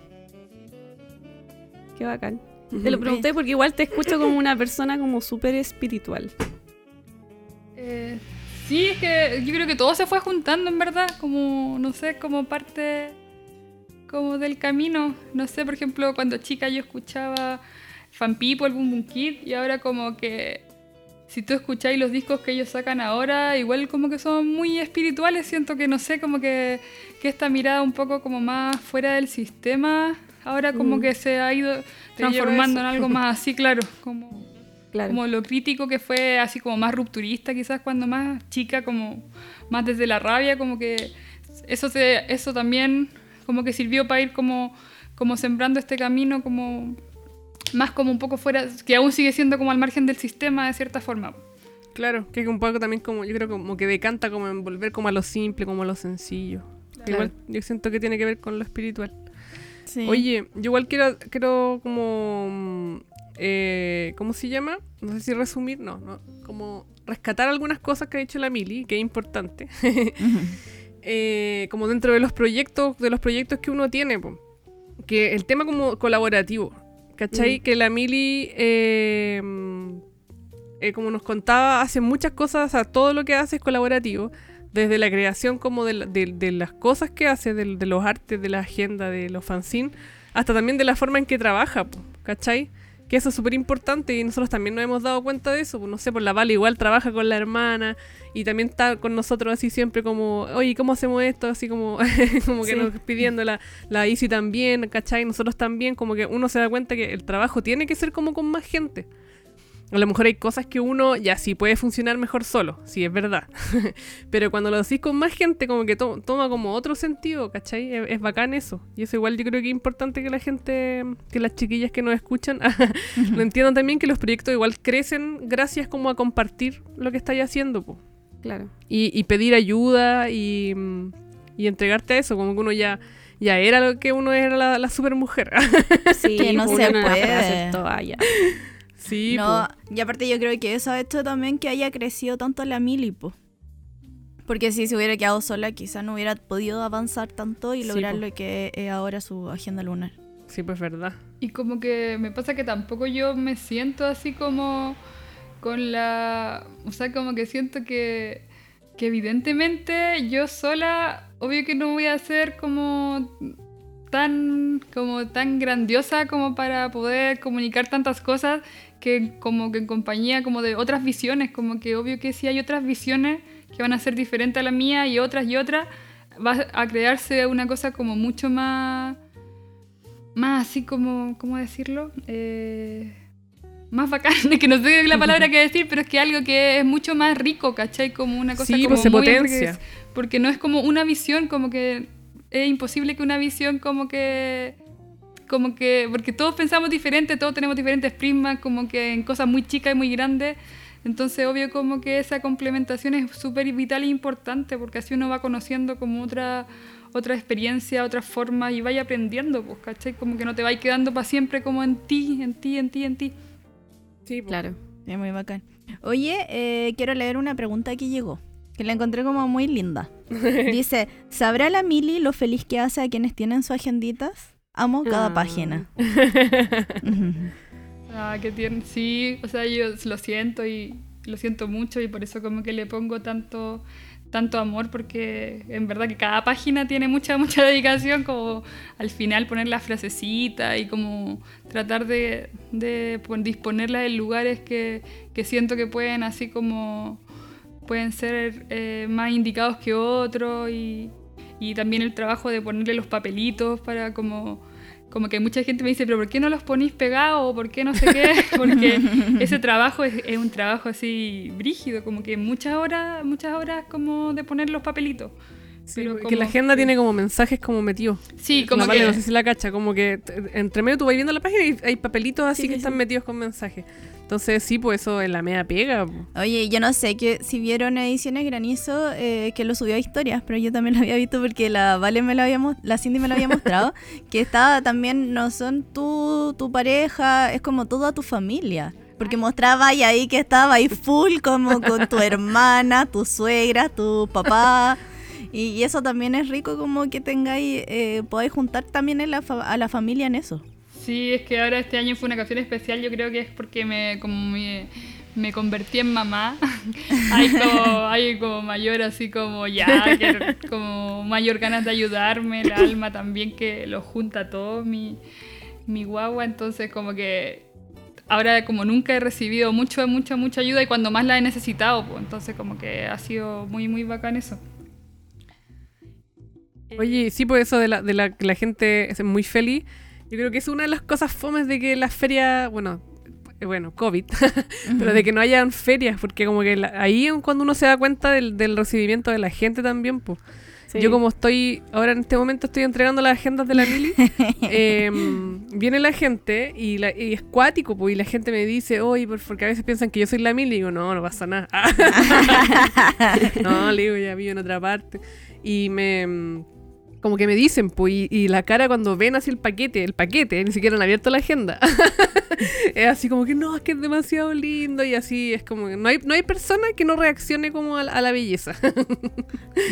Qué bacán. Te lo [laughs] pregunté porque igual te escucho como una persona como súper espiritual. Eh, sí, es que yo creo que todo se fue juntando en verdad, como, no sé, como parte como del camino. No sé, por ejemplo, cuando chica yo escuchaba Fan People, Boom Boom Kid, y ahora como que si tú escucháis los discos que ellos sacan ahora, igual como que son muy espirituales, siento que no sé, como que, que esta mirada un poco como más fuera del sistema, ahora como Mm. que se ha ido transformando en algo más así, claro, como [laughs] Claro. como lo crítico que fue así como más rupturista quizás cuando más chica como más desde la rabia como que eso se eso también como que sirvió para ir como como sembrando este camino como más como un poco fuera que aún sigue siendo como al margen del sistema de cierta forma Claro, que un poco también como, yo creo como que decanta como en volver como a lo simple, como a lo sencillo. Claro. Igual yo siento que tiene que ver con lo espiritual. Sí. Oye, yo igual quiero, quiero como, eh, ¿cómo se llama? No sé si resumir, no, no, como rescatar algunas cosas que ha dicho la Mili, que es importante. [laughs] Eh, como dentro de los proyectos, de los proyectos que uno tiene, po. que el tema como colaborativo, ¿cachai? Mm. Que la Mili, eh, eh, como nos contaba, hace muchas cosas, o sea, todo lo que hace es colaborativo, desde la creación como de, la- de- de las cosas que hace, del- de, los artes, de la agenda, de los fanzines, hasta también de la forma en que trabaja. ¿cachai? Que eso es súper importante y nosotros también nos hemos dado cuenta de eso. Pues no sé, por la Vale igual trabaja con la hermana y también está con nosotros así siempre como, oye, ¿cómo hacemos esto? Así como, [laughs] como que Sí. nos pidiendo la, la Isi también, ¿cachai? Nosotros también, como que uno se da cuenta que el trabajo tiene que ser como con más gente. A lo mejor hay cosas que uno ya sí puede funcionar mejor solo, sí, es verdad. [laughs] Pero cuando lo decís con más gente, como que to- toma como otro sentido, ¿cachai? Es, es bacán eso. Y eso igual yo creo que es importante que la gente, que las chiquillas que nos escuchan, [laughs] lo entiendan también que los proyectos igual crecen gracias como a compartir lo que estáis haciendo, po. Claro. Y, y pedir ayuda y, y entregarte a eso, como que uno ya, ya era lo que uno era la, la super mujer. [laughs] Sí, Que no se puede. hacer todo allá. Sí, no, po. y aparte yo creo que eso ha hecho también que haya crecido tanto la mili, po. Porque si se hubiera quedado sola, quizás no hubiera podido avanzar tanto y lograr lo que es ahora su agenda lunar. Sí, pues verdad. Y como que me pasa que tampoco yo me siento así como con la... O sea, como que siento que, que evidentemente yo sola, obvio que no voy a ser como tan, como tan grandiosa como para poder comunicar tantas cosas que como que en compañía como de otras visiones, como que obvio que sí hay otras visiones que van a ser diferentes a la mía y otras y otras, va a crearse una cosa como mucho más más así como, ¿cómo decirlo? Eh, más bacán, [laughs] que no sé la palabra que decir, pero es que algo que es mucho más rico, ¿cachai? Como una cosa Sí, como pues se muy- potencia. Porque, porque no es como una visión, como que es imposible que una visión como que... Como que, porque todos pensamos diferente, todos tenemos diferentes prismas, como que en cosas muy chicas y muy grandes. Entonces, obvio, como que esa complementación es súper vital e importante, porque así uno va conociendo como otra, otra experiencia, otras formas y vaya aprendiendo, pues, ¿cachai? Como que no te vais quedando para siempre como en ti, en ti, en ti, en ti. Sí, po. Claro. Es muy bacán. Oye, eh, quiero leer una pregunta que llegó, que la encontré como muy linda. [laughs] Dice, ¿sabrá la Mili lo feliz que hace a quienes tienen sus agenditas? Amo cada Ah. página. [laughs] Ah, qué tierno. Sí, o sea, yo lo siento y lo siento mucho y por eso como que le pongo tanto tanto amor porque en verdad que cada página tiene mucha mucha [laughs] dedicación como al final poner la frasecita y como tratar de, de pon- disponerla en lugares que, que siento que pueden así como pueden ser eh, más indicados que otros y, y también el trabajo de ponerle los papelitos para como como que mucha gente me dice, pero ¿por qué no los ponís pegados? ¿O por qué no sé qué? [laughs] Porque ese trabajo es, es un trabajo así brígido, como que muchas horas, muchas horas como de poner los papelitos. Sí, como la agenda que- tiene como mensajes como metidos. Sí, como Vale, que... no sé si la cacha, como que entre medio tú vas viendo la página y hay papelitos así Sí, que sí, están metidos con mensajes. Entonces, sí, pues eso en la media pega. Oye, yo no sé que si vieron ediciones granizo eh, que lo subió a historias, pero yo también lo había visto porque la Vale me lo había la Cindy me lo había mostrado, [laughs] que estaba también, no son tú, tu pareja, es como toda tu familia. Porque mostraba ahí, ahí que estaba ahí full como con tu hermana, tu suegra, tu papá. Y, y eso también es rico como que tengáis, eh, podáis juntar también en la fa- a la familia en eso. Sí, es que ahora este año fue una ocasión especial, yo creo que es porque me, como me, me convertí en mamá. [laughs] hay, como, hay como mayor así como ya, como mayor ganas de ayudarme, el alma también que lo junta todo, mi, mi guagua, entonces como que ahora como nunca he recibido mucho, mucha, mucha ayuda y cuando más la he necesitado, pues entonces como que ha sido muy, muy bacán eso. Oye, sí, pues eso de la, de la gente es muy feliz. Yo creo que es una de las cosas fomes de que las ferias, bueno, eh, bueno, COVID, [laughs] pero de que no hayan ferias, porque como que la- ahí es cuando uno se da cuenta del, del recibimiento de la gente también, pues. Sí. Yo como estoy, ahora en este momento estoy entregando las agendas de la mili, [laughs] em, viene la gente y, la, y es cuático, pues, y la gente me dice, oye, por- porque a veces piensan que yo soy la mili, y digo, no, no pasa nada. [laughs] no, le digo, ya vivo en otra parte. Y me... Como que me dicen, pues, y, y la cara cuando ven así el paquete, el paquete, ni siquiera han abierto la agenda. [laughs] [laughs] es así como que no, es que es demasiado lindo y así es como que no hay, no hay persona que no reaccione como a, la- a la belleza. [laughs]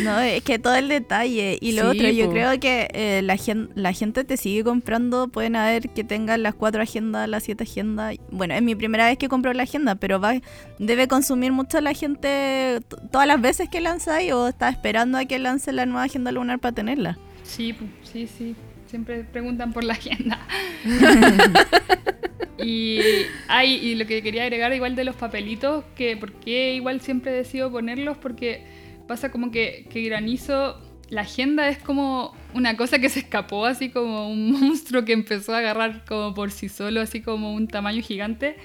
No, es que todo el detalle. Y lo Sí, otro, yo po. creo que eh, la, gen- la gente te sigue comprando. Pueden haber que tengan las cuatro agendas, las siete agendas. Bueno, es mi primera vez que compro la agenda, pero va debe consumir mucho la gente todas las veces que lanzáis o está esperando a que lance la nueva agenda lunar para tenerla. Sí, sí, sí. Siempre preguntan por la agenda. [laughs] [laughs] Y, ay, y lo que quería agregar igual de los papelitos, que por qué igual siempre decido ponerlos, porque pasa como que, que granizo, la agenda es como una cosa que se escapó, así como un [laughs] monstruo que empezó a agarrar como por sí solo, así como un tamaño gigante.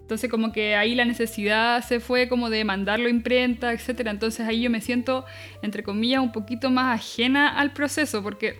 Entonces como que ahí la necesidad se fue como de mandarlo a imprenta, etc. Entonces ahí yo me siento, entre comillas, un poquito más ajena al proceso, porque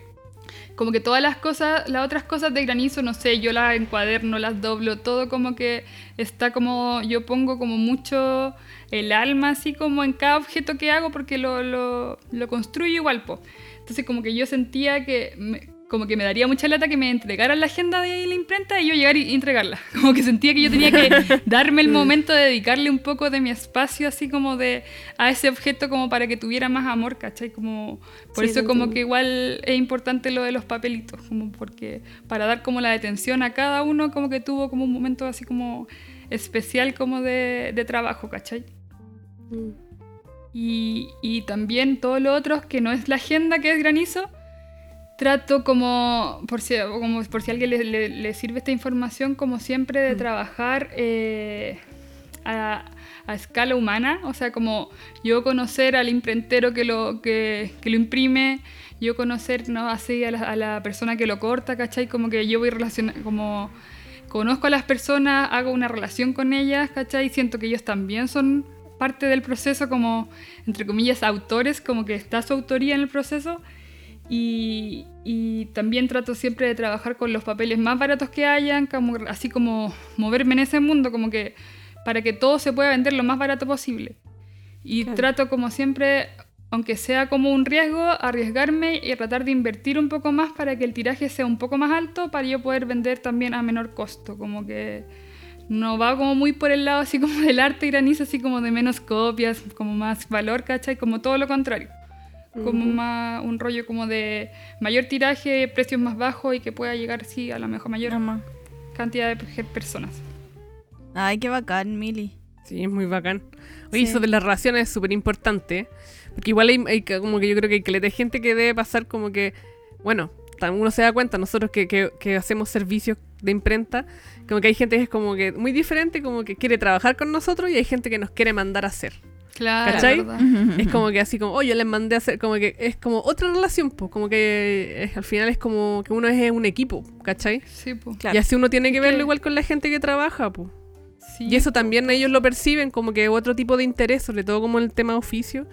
como que todas las cosas, las otras cosas de granizo, no sé, yo las encuaderno, las doblo, todo como que está como, yo pongo como mucho el alma así como en cada objeto que hago porque lo, lo, lo construyo igual, po. Entonces como que yo sentía que como que me daría mucha lata que me entregaran la agenda de la imprenta y yo llegar y entregarla. [laughs] Como que sentía que yo tenía que [laughs] darme el momento de dedicarle un poco de mi espacio así como de a ese objeto como para que tuviera más amor, ¿cachai? Como por Sí, eso como que igual es importante lo de los papelitos, como porque para dar como la atención a cada uno como que tuvo como un momento así como especial como de, de trabajo, ¿cachai? Mm. Y, y también todo lo otro que no es la agenda que es granizo, trato como, por si, como por si a alguien le, le- le sirve esta información, como siempre de trabajar eh, a, a escala humana, o sea, como yo conocer al imprentero que lo, que, que lo imprime, yo conocer ¿no? así a la, a la persona que lo corta, ¿cachai? Como que yo voy relacionando, como conozco a las personas, hago una relación con ellas, ¿cachai? Siento que ellos también son parte del proceso como, entre comillas, autores, como que está su autoría en el proceso. Y, y también trato siempre de trabajar con los papeles más baratos que hayan, como, así como moverme en ese mundo, como que para que todo se pueda vender lo más barato posible. Y Claro. trato como siempre, aunque sea como un riesgo, arriesgarme y tratar de invertir un poco más para que el tiraje sea un poco más alto para yo poder vender también a menor costo. Como que no va como muy por el lado así como del arte granizo, así como de menos copias, como más valor, ¿cachai? Como todo lo contrario. Como más un rollo como de mayor tiraje, precios más bajos y que pueda llegar sí a la mejor mayor cantidad de pe- personas. Ay, qué bacán, Mili. Sí, es muy bacán. Oye, Sí. eso de las relaciones es súper importante. Porque igual hay, hay que- como que yo creo que hay caleta de gente que debe pasar como que, bueno, uno se da cuenta, nosotros que, que- que hacemos servicios de imprenta, como que hay gente que es como que muy diferente, como que quiere trabajar con nosotros y hay gente que nos quiere mandar a hacer. Claro. Es como que así como, oye, yo les mandé a hacer, como que es como otra relación, pues, como que es- al final es como que uno es un equipo, ¿cachai? Sí, pues. Claro. Y así uno tiene que verlo igual con la gente que trabaja, pues. Sí, Y eso po. también ellos lo perciben como que otro tipo de interés, sobre todo como el tema oficio.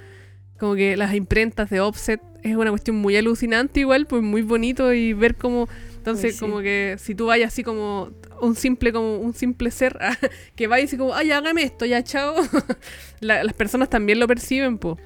Como que las imprentas de offset es una cuestión muy alucinante igual, pues muy bonito y ver cómo... Entonces Pues sí. como que si tú vayas así como un simple como un simple ser [laughs] que vaya así como, ay, hágame esto, ya chao. [laughs] La- las personas también lo perciben, pues.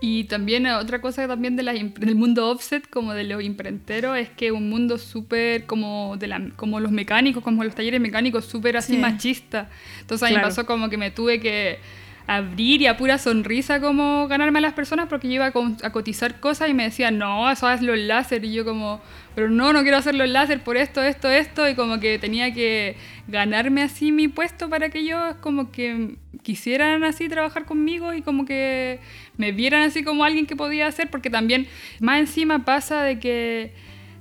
Y también eh, otra cosa también de la del mundo offset, como de los imprenteros, es que un mundo súper como, de la- como los mecánicos, como los talleres mecánicos, súper así Sí. machista. Entonces a mí Claro. pasó como que me tuve que abrir y a pura sonrisa como ganarme a las personas porque yo iba a, a cotizar cosas y me decían, no, eso hazlo en láser. Y yo como, pero no, no quiero hacerlo en láser por esto, esto, esto. Y como que tenía que ganarme así mi puesto para que ellos como que quisieran así trabajar conmigo y como que me vieran así como alguien que podía hacer, porque también más encima pasa de que,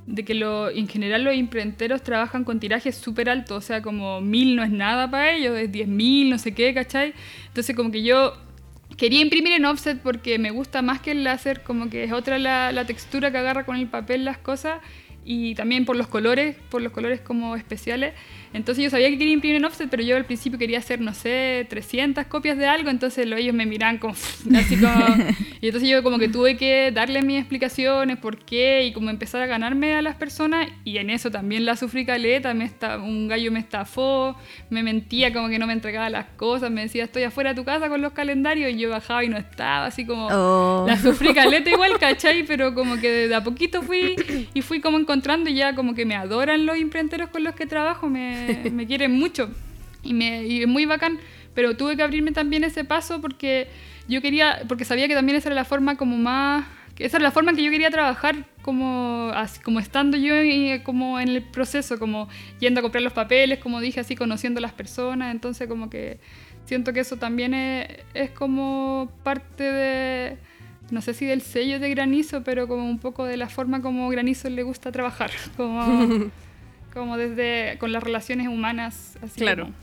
de que lo, en general los imprenteros trabajan con tirajes súper altos, o sea, como mil no es nada para ellos, es diez mil, no sé qué, ¿cachai? Entonces como que yo quería imprimir en offset porque me gusta más que el láser, como que es otra la, la textura que agarra con el papel las cosas y también por los colores, por los colores como especiales. Entonces yo sabía que quería imprimir en offset, pero yo al principio quería hacer, no sé, 300 copias de algo, entonces lo- ellos me miran como [laughs] así como... Y entonces yo como que tuve que darle mis explicaciones, por qué, y como empezar a ganarme a las personas, y en eso también la sufrí caleta, me esta- un gallo me estafó, me mentía como que no me entregaba las cosas, me decía, estoy afuera de tu casa con los calendarios, y yo bajaba y no estaba, así como... Oh. La sufrí [laughs] caleta igual, ¿cachai? Pero como que de a poquito fui y fui como encontrando y ya como que me adoran los imprenteros con los que trabajo, me, me quieren mucho y, es muy bacán. Pero tuve que abrirme también ese paso porque yo quería, porque sabía que también esa era la forma como más, esa era la forma en que yo quería trabajar como, así, como estando yo y como en el proceso, como yendo a comprar los papeles, como dije, así conociendo las personas, entonces como que siento que eso también es, es como parte de, no sé si del sello de Granizo, pero como un poco de la forma como Granizo le gusta trabajar, [laughs] como, como desde con las relaciones humanas. Así Claro. como-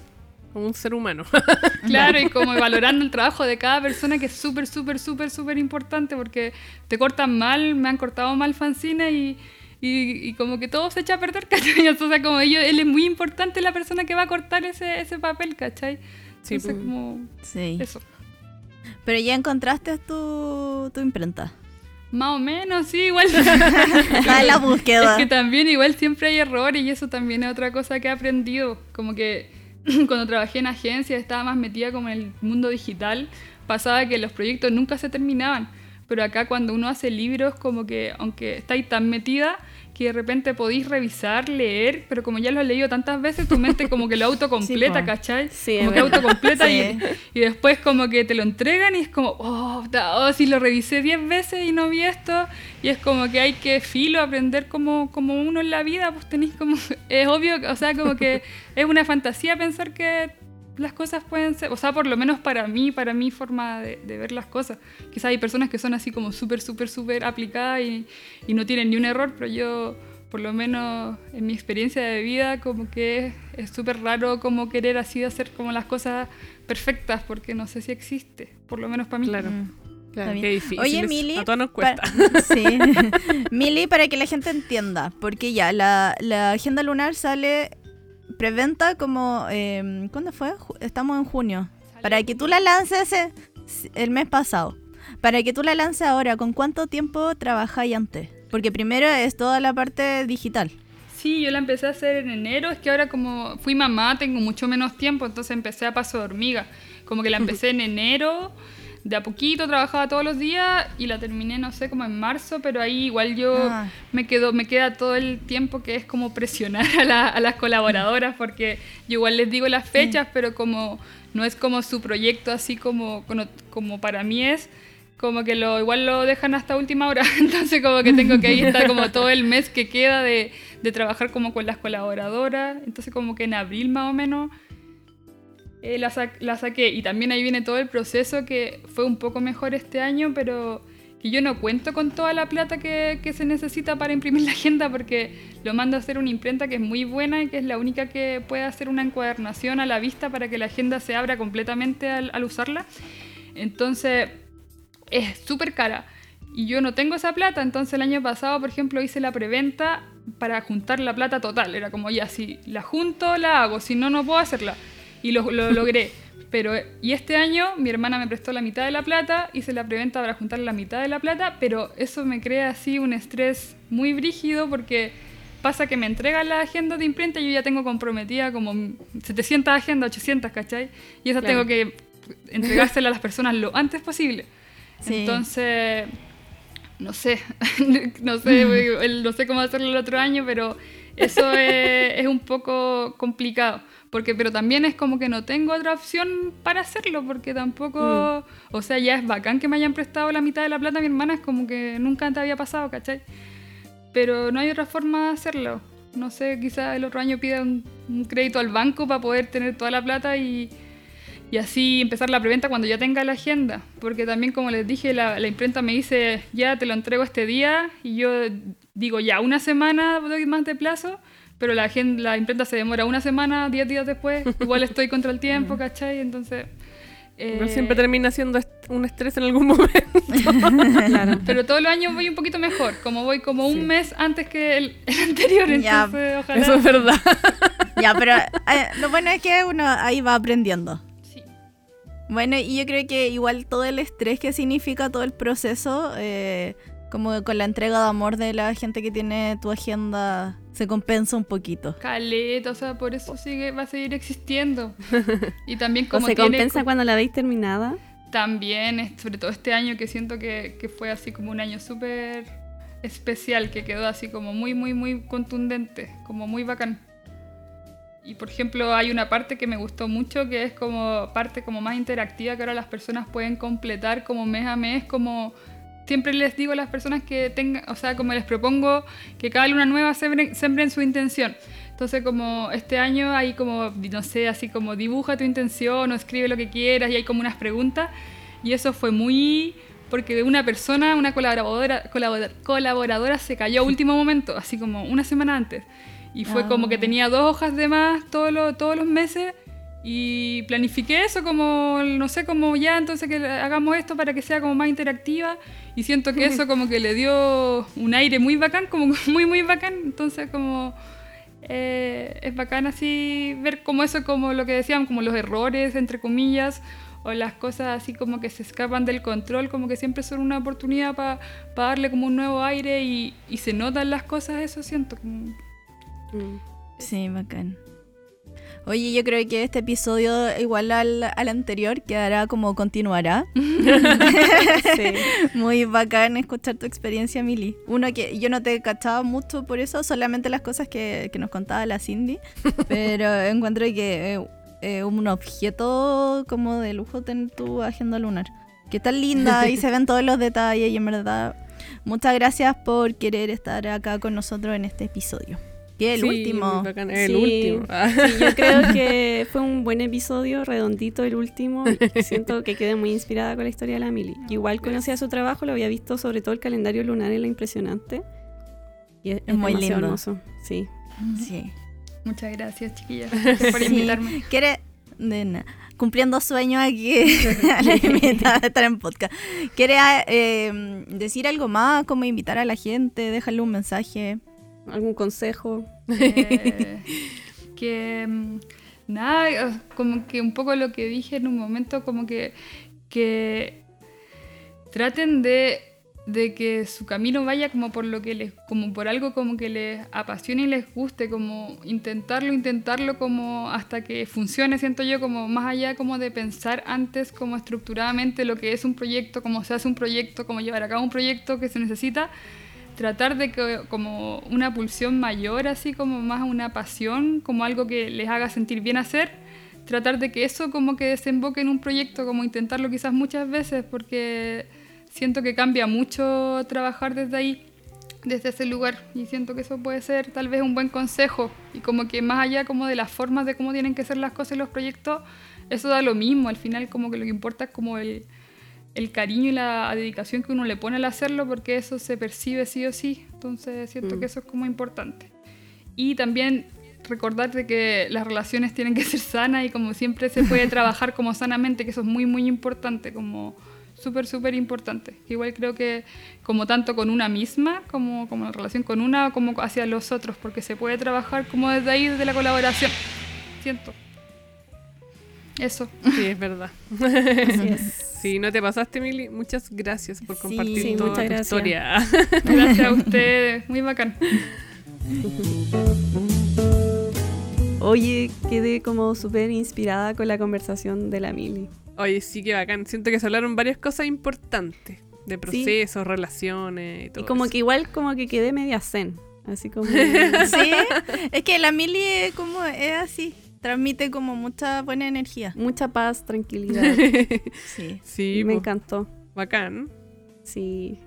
Como un ser humano. [laughs] Claro, y como [laughs] valorando el trabajo de cada persona que es súper, súper, súper, súper importante porque te cortan mal, me han cortado mal fanzine y, y, y como que todo se echa a perder, [laughs] ¿cachai? O sea, como ellos, él es muy importante la persona que va a cortar ese, ese papel, ¿cachai? Sí, Entonces, pues. como Sí. eso. Pero ya encontraste tu, tu imprenta. Más o menos, sí, igual. [laughs] Está en la búsqueda. Es que también igual siempre hay errores y eso también es otra cosa que he aprendido. Como que [clears throat] cuando trabajé en agencia estaba más metida como en el mundo digital, pasaba que los proyectos nunca se terminaban. Pero acá cuando uno hace libros, como que aunque estáis tan metida, que de repente podéis revisar, leer, pero como ya lo has leído tantas veces, tu mente como que lo [laughs] autocompleta, Sí. ¿cachai? Sí, como que autocompleta Sí. y, y después como que te lo entregan y es como, oh, oh, si lo revisé 10 veces y no vi esto, y es como que hay que filo aprender como, como uno en la vida, pues tenéis como, [laughs] es obvio, o sea, como que [laughs] es una fantasía pensar que las cosas pueden ser, o sea, por lo menos para mí, para mi forma de, de ver las cosas. Quizás hay personas que son así como súper, súper, súper aplicadas y, y no tienen ni un error, pero yo, por lo menos en mi experiencia de vida, como que es- súper raro como querer así hacer como las cosas perfectas, porque no sé si existe, por lo menos para mí. Claro. Mm, Claro. Qué difícil. Oye, Mili, A todos nos pa- cuesta. [laughs] Sí. [laughs] Mili, para que la gente entienda, porque ya, la, la agenda lunar sale preventa como... eh, ¿Cuándo fue? Estamos en junio. Para que tú la lances eh, el mes pasado. Para que tú la lances ahora, ¿con cuánto tiempo trabajáis antes? Porque primero es toda la parte digital. Sí, yo la empecé a hacer en enero, es que ahora como fui mamá tengo mucho menos tiempo, entonces empecé a paso de hormiga. Como que la [laughs] empecé en enero, de a poquito trabajaba todos los días y la terminé, no sé, como en marzo, pero ahí igual yo Ah. me quedo me queda todo el tiempo que es como presionar [laughs] a, la- a las colaboradoras porque yo igual les digo las fechas, pero como no es como su proyecto así como, como, como para mí es, como que lo igual lo dejan hasta última hora, [laughs] entonces como que tengo que ahí estar como todo el mes que queda de, de trabajar como con las colaboradoras, entonces como que en abril más o menos eh, la, sa- la saqué y también ahí viene todo el proceso que fue un poco mejor este año, pero que yo no cuento con toda la plata que, que se necesita para imprimir la agenda porque lo mando a hacer una imprenta que es muy buena y que es la única que puede hacer una encuadernación a la vista para que la agenda se abra completamente al, al usarla. Entonces es súper cara y yo no tengo esa plata, entonces el año pasado, por ejemplo, hice la preventa para juntar la plata total. Era como, ya, si la junto, la hago, si no, no puedo hacerla. Y lo, lo logré. Pero, y este año mi hermana me prestó la mitad de la plata, hice la preventa para juntar la mitad de la plata, pero eso me crea así un estrés muy brígido porque pasa que me entregan la agenda de imprenta y yo ya tengo comprometida como 700 agendas, 800, ¿cachai? Y esas Claro. tengo que entregárselas a las personas lo antes posible. Sí. Entonces, no sé, [laughs] no sé, [laughs] no sé cómo hacerlo el otro año, pero eso es, es un poco complicado. Porque, pero también es como que no tengo otra opción para hacerlo, porque tampoco, o sea, ya es bacán que me hayan prestado la mitad de la plata a mi hermana, es como que nunca antes había pasado, ¿cachai? Pero no hay otra forma de hacerlo. No sé, quizás el otro año pida un, un crédito al banco para poder tener toda la plata y, y así empezar la preventa cuando ya tenga la agenda. Porque también, como les dije, la, la imprenta me dice, ya te lo entrego este día, y yo digo, ya una semana más de plazo, pero la, la imprenta se demora una semana, diez días después, [laughs] igual estoy contra el tiempo, ¿cachai? Entonces... Igual eh, siempre termina siendo est- un estrés en algún momento. [laughs] Claro. Pero todos los años voy un poquito mejor, como voy como un Sí. mes antes que el, el anterior, Ya, entonces ojalá... Eso es verdad. [laughs] Ya, pero eh, lo bueno es que uno ahí va aprendiendo. Sí. Bueno, y yo creo que igual todo el estrés que significa todo el proceso, eh, como con la entrega de amor de la gente que tiene tu agenda, se compensa un poquito. Caleta, o sea, por eso sigue, va a seguir existiendo. [laughs] Y también ¿O como se tiene compensa co- cuando la veis terminada? También, sobre todo este año que siento que, que fue así como un año súper especial, que quedó así como muy, muy, muy contundente, como muy bacán. Y por ejemplo, hay una parte que me gustó mucho que es como parte como más interactiva que ahora las personas pueden completar como mes a mes, como siempre les digo a las personas que tengan, o sea, como les propongo que cada luna nueva sembren, sembren su intención. Entonces, como este año hay como, no sé, así como dibuja tu intención o escribe lo que quieras y hay como unas preguntas. Y eso fue muy... Porque una persona, una colaboradora, colaboradora, colaboradora se cayó a último momento, así como una semana antes. Y fue Ah. como que tenía dos hojas de más todos los, todos los meses. Y planifiqué eso como, no sé, como ya, entonces que hagamos esto para que sea como más interactiva. Y siento que [laughs] eso como que le dio un aire muy bacán, como [laughs] muy, muy bacán. Entonces como eh, es bacán así ver como eso, como lo que decían, como los errores, entre comillas, o las cosas así como que se escapan del control, como que siempre son una oportunidad para darle como un nuevo aire y, y se notan las cosas, eso siento. Como, Mm. Sí, bacán. Oye, yo creo que este episodio, igual al, al anterior, quedará como continuará. [laughs] Sí. Muy bacán escuchar tu experiencia, Mili. Uno que yo no te cachaba mucho por eso, solamente las cosas que, que nos contaba la Cindy. [laughs] Pero encuentro que eh, un objeto como de lujo tener tu agenda lunar. Que tan linda y se ven todos los detalles y en verdad muchas gracias por querer estar acá con nosotros en este episodio. Que es el Sí, último. bacán, El Sí. último. Ah. Sí, yo creo [laughs] que fue un buen episodio, redondito el último. Siento que quedé muy inspirada con la historia de la Mili. Igual conocía su trabajo, lo había visto sobre todo el calendario lunar en la impresionante. Y es, Es muy lindo. hermoso. Sí. Sí. muchas gracias, chiquillas, [laughs] por Sí. invitarme. ¿Quiere, de nada, cumpliendo sueños aquí [laughs] la invitada de estar en podcast? ¿Quiere eh, decir algo más? como invitar a la gente? Dejarle un mensaje. ¿Algún consejo? Eh, que mm, nada, eh, como que un poco lo que dije en un momento, como que, que traten de, de que su camino vaya como por lo que les, como por algo como que les apasione y les guste, como intentarlo, intentarlo como hasta que funcione, siento yo, como más allá como de pensar antes como estructuradamente lo que es un proyecto, cómo se hace un proyecto, cómo llevar a cabo un proyecto que se necesita, tratar de que como una pulsión mayor, así como más una pasión, como algo que les haga sentir bien hacer, tratar de que eso como que desemboque en un proyecto, como intentarlo quizás muchas veces, porque siento que cambia mucho trabajar desde ahí, desde ese lugar, y siento que eso puede ser tal vez un buen consejo, y como que más allá como de las formas de cómo tienen que ser las cosas y los proyectos, eso da lo mismo, al final como que lo que importa es como el, el cariño y la dedicación que uno le pone al hacerlo, porque eso se percibe sí o sí. Entonces siento Mm. que eso es como importante. Y también recordar de que las relaciones tienen que [laughs] ser sanas y como siempre se puede [laughs] trabajar como sanamente, que eso es muy, muy importante, como súper, súper importante. Igual creo que como tanto con una misma, como, como en relación con una, como hacia los otros, porque se puede trabajar como desde ahí, desde la colaboración. Siento. Eso. Sí, es verdad. Así es. [laughs] Sí, no te pasaste, Mili. Muchas gracias por compartir sí, toda tu gracias. historia. [laughs] [laughs] Gracias a ustedes. Muy bacán. Oye, quedé como súper inspirada con la conversación de la Mili. Oye, sí que bacán. Siento que se hablaron varias cosas importantes. De procesos, relaciones y todo Y como eso. que igual como que quedé media zen. Así como... Sí, es que la Mili como es así. Transmite como mucha buena energía. Mucha paz, tranquilidad. [laughs] Sí. sí, Me po, encantó. bacán. Sí.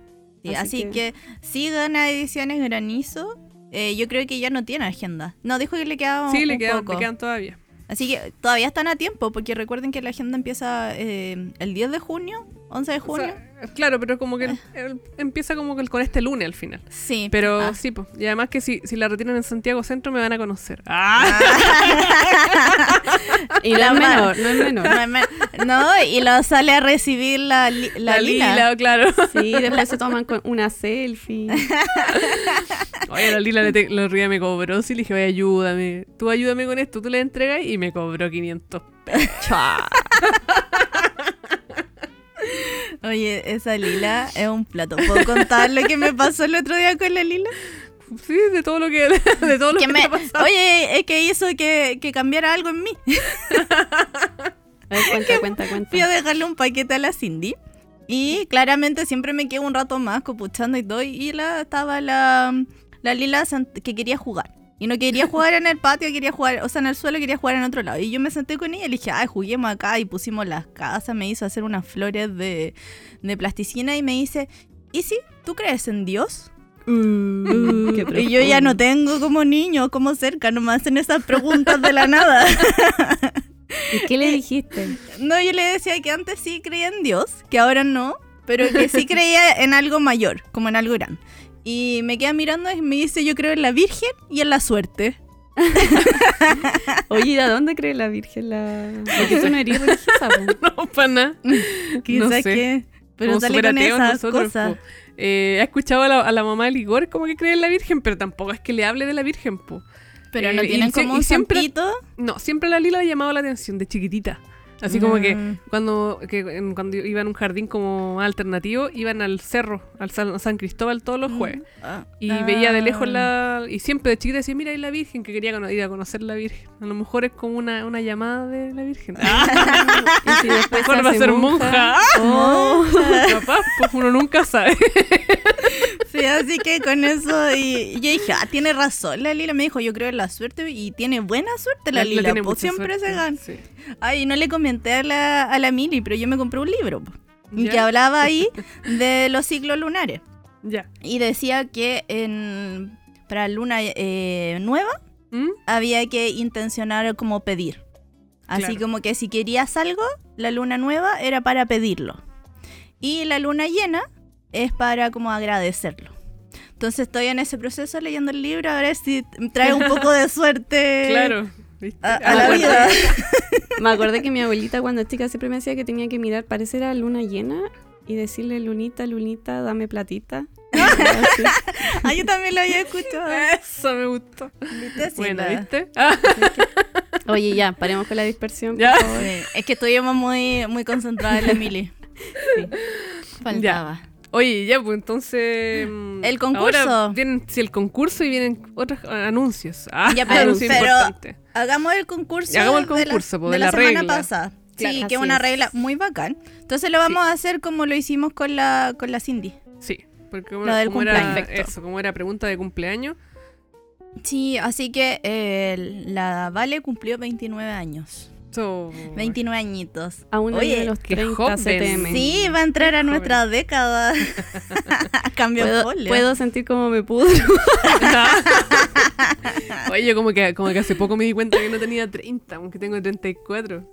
Sí, así, que... sigan a Ediciones Granizo. Eh, yo creo que ya no tiene agenda. No, dijo que le quedaba Sí, un le quedan, poco. le quedan todavía. Así que todavía están a tiempo, porque recuerden que la agenda empieza eh, el 10 de junio, 11 de O junio. sea, claro, pero como que el- el- empieza como que con este lunes al final. sí. Pero Ah. sí, pues. Y además que si, si la retiran en Santiago Centro me van a conocer. ¡Ah! [laughs] Y no La es ma- menor, no es menor. No, no, y lo sale a recibir la, li- la, Lila. claro. Sí, después se toman con una selfie. [laughs] Oye, la Lila le otro día me cobró. Sí, le dije, oye, ayúdame. Tú ayúdame con esto. Tú le entregas y me cobró 500 Chua. [laughs] Oye, esa Lila es un plato. ¿Puedo contar lo que me pasó el otro día con la Lila? Sí, de todo lo que, de todo lo Que que, me- pasado. oye, es que hizo que, que cambiara algo en mí. A ver, cuenta, cuenta, cuenta. Fui a dejarle un paquete a la Cindy. Y claramente siempre me quedo un rato más copuchando y todo. Y la, estaba la, la Lila que quería jugar. Y no quería jugar en el patio, quería jugar, o sea, en el suelo quería jugar en otro lado. Y yo me senté con ella y le dije, ay, juguemos acá. Y pusimos las casas, me hizo hacer unas flores de, de plasticina y me dice, ¿y si tú crees en Dios? Uh, [laughs] y yo ya no tengo como niño, como cerca, no me hacen esas preguntas de la nada. [laughs] ¿Y qué le dijiste? No, yo le decía que antes sí creía en Dios, que ahora no, pero que sí creía en algo mayor, como en algo grande. Y me queda mirando y me dice, yo creo en la Virgen y en la suerte. [laughs] Oye, ¿y ¿a dónde cree la Virgen? La... Porque tú [laughs] no eres [laughs] religiosa. No, para nada. Quizás sé. que... Pero sale con esas nosotros, cosas. po. Eh, he escuchado a la, a la mamá de Ligor como que cree en la Virgen, pero tampoco es que le hable de la Virgen, po. Pero Eh, no y tienen como y un siempre-. No, siempre la Lila ha llamado la atención de chiquitita. Así como que Mm. cuando, que cuando iban a un jardín como alternativo, iban al cerro, al San, San Cristóbal todos los jueves. Ah. Y veía de lejos Ah. la... Y siempre de chiquita decía, mira, ahí la Virgen, que quería ir a conocer la Virgen. A lo mejor es como una, una llamada de la Virgen. Ah, [laughs] Y si después va a ser monja. Oh. [laughs] Capaz, pues uno nunca sabe. [laughs] Sí, así que con eso, y, y yo dije, ah, tiene razón la Lila. Me dijo, yo creo en la suerte y tiene buena suerte la, Lila. tiene pues, siempre suerte, se gana. sí. Ay, no le comenté a la, a la Mili, pero yo me compré un libro Ya. que hablaba ahí [laughs] de los ciclos lunares. Ya. Y decía que en, para luna eh, nueva ¿Mm? había que intencionar como pedir. Así Claro. como que si querías algo, la luna nueva era para pedirlo. Y la luna llena es para como agradecerlo. Entonces estoy en ese proceso leyendo el libro a ver si trae un poco de [laughs] suerte Claro. ¿viste? a, a la bueno. vida. [laughs] Me acordé que mi abuelita cuando chica siempre me decía que tenía que mirar, parece era luna llena, y decirle, lunita, lunita, dame platita. [laughs] Ah, yo también lo había escuchado. Eso me gustó. Bueno, la- ¿viste? Oye, ya, paremos con la dispersión. por Ya. favor. Sí, es que estuvimos muy, muy concentrados en la Mili. Sí. Faltaba. Oye, ya, pues entonces. mm, El concurso. Ahora vienen, sí, el concurso y vienen otros anuncios. [laughs] Ah, Ya, [laughs] pero- anuncios pero- importantes. Hagamos el concurso. Y hagamos el de la- po, de la, semana pasada. Claro, sí, que es una regla muy bacán. Entonces lo vamos a hacer como lo hicimos con la, con la Cindy. Sí, porque como, Lo del como era eso, como era pregunta de cumpleaños. Sí, así que eh, la Vale cumplió 29 años. So, 29 añitos. A uno Oye, de los qué 30 joven. CTM. Sí, va a entrar a Joven. nuestra década. [laughs] Cambio Puedo, folio. puedo sentir como me pudro. [laughs] Oye, yo como que, como que hace poco me di cuenta que no tenía 30, aunque tengo 34.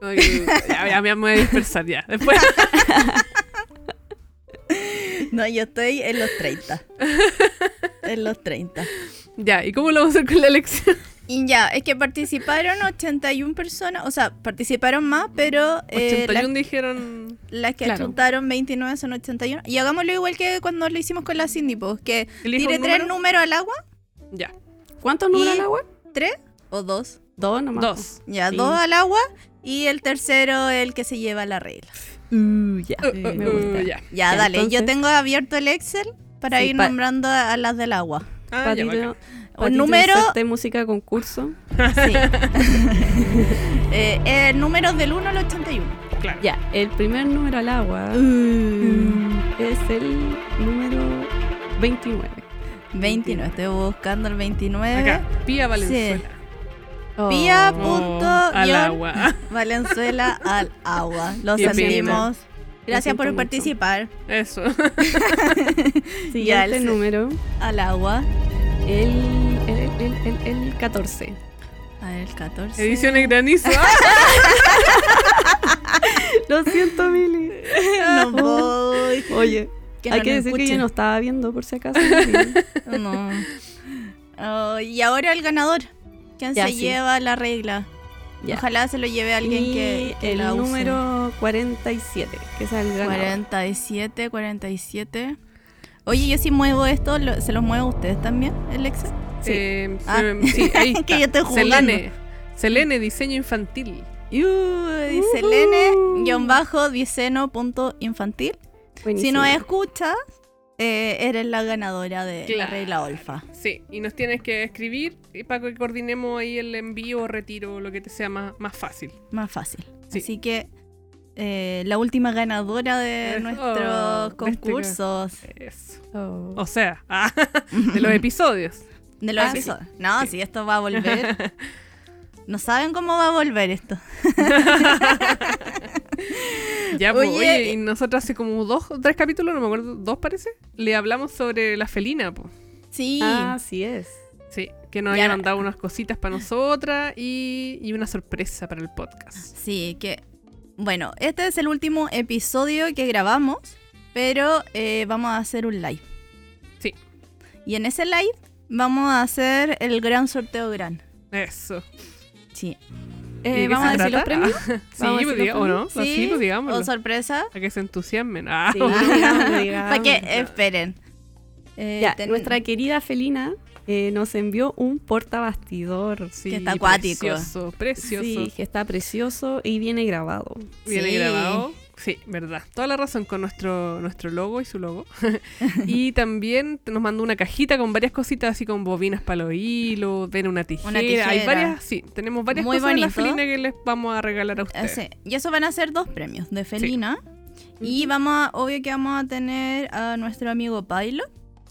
Como que, ya, ya me voy a dispersar ya. Después. [laughs] No, yo estoy en los 30. en los 30. ya, ¿y cómo lo vamos a hacer con la elección? Y ya, es que participaron 81 personas, o sea, participaron más, pero eh, 81 las, dijeron. las que Claro. achuntaron 29 son 81. Y hagámoslo igual que cuando lo hicimos con la Cindy, pues, que tire tres número. números al agua, Ya, ¿Cuántos números al agua? tres o dos. Dos nomás. dos. Ya, Sí. dos al agua y el tercero el que se lleva la regla. Uh, ya. Uh, me uh, gusta. uh, ya. Ya, Ya, dale, yo tengo abierto el Excel para Sí, ir pa- nombrando a, a las del agua. Ah, Patito. Un número- de música concurso. [laughs] Sí. [laughs] eh, eh, números del 1 al 81. Claro. Ya, el primer número al agua Uh. mm, es el número 29. 29, estoy buscando el 29. Acá, Pía Valenzuela. Oh. Pía Oh, punto al agua. [laughs] Valenzuela al agua. Lo sentimos. Gracias por mucho. participar. Eso. [laughs] Siguiente Ya, el- número, Al agua. el, el, el, el, el 14. A ver, el 14. Ediciones granizo. [laughs] Lo siento, Mili. No voy. [laughs] Oye, Que hay no que decir que yo no estaba viendo por si acaso. No. Oh, y ahora el ganador. ¿Quién Ya, se sí. lleva la regla? Ya. Ojalá se lo lleve alguien y que, que el la use. número 47, que es el ganador. 47, 47. Oye, yo si muevo esto, lo- ¿se los muevo a ustedes también, el Excel? Sí. Eh, Ah. sí, ahí [laughs] está. Que yo estoy jugando. Selene. Selene, diseño infantil. Uh, dice Lene, guion bajo, diceno, punto infantil. Si nos escuchas, eh, eres la ganadora de la Claro. regla Olfa. Sí, y nos tienes que escribir y para que coordinemos ahí el envío o retiro, lo que te sea más, más fácil. Más fácil. Sí. Así que eh, la última ganadora de Eh, nuestros [laughs] oh, de este concursos. Eso. Oh. O sea, ah, [laughs] de los episodios. De los Ah, sí. episodios. No, si esto va a volver. [laughs] no saben cómo va a volver esto. [laughs] Ya, pues, Oye, oye, y nosotros hace como dos o tres capítulos, no me acuerdo, dos parece, le hablamos sobre la felina, pues. Sí. Ah, así es. Sí, que nos no- mandado unas cositas para nosotras y, y una sorpresa para el podcast. Sí, que. Bueno, este es el último episodio que grabamos, pero eh, vamos a hacer un live. Sí. Y en ese live vamos a hacer el gran sorteo gran. Eso. Sí. Eh, ¿Y de qué ¿Vamos a decir los premios? sí, ¿Vamos a pues diga- los ¿o no? Sí, Sí, pues digámoslo. o sorpresa. A que se entusiasmen. Ah, Sí. [laughs] Para que esperen. Eh, Ya, ten- nuestra querida Felina eh, nos envió un portabastidor. sí, que está acuático. Precioso, precioso. Sí, que está precioso y viene grabado. Viene Sí. grabado. Sí, verdad. Toda la razón con nuestro, nuestro logo y su logo. [laughs] y también nos mandó una cajita con varias cositas, así con bobinas para los hilos, ven una tijera. Hay tijera. varias, sí, tenemos varias Muy cosas de la bonito. felina que les vamos a regalar a Eh, ustedes. sí. Y eso van a ser dos premios de Felina. Y vamos a, obvio que vamos a tener a nuestro amigo Pailo,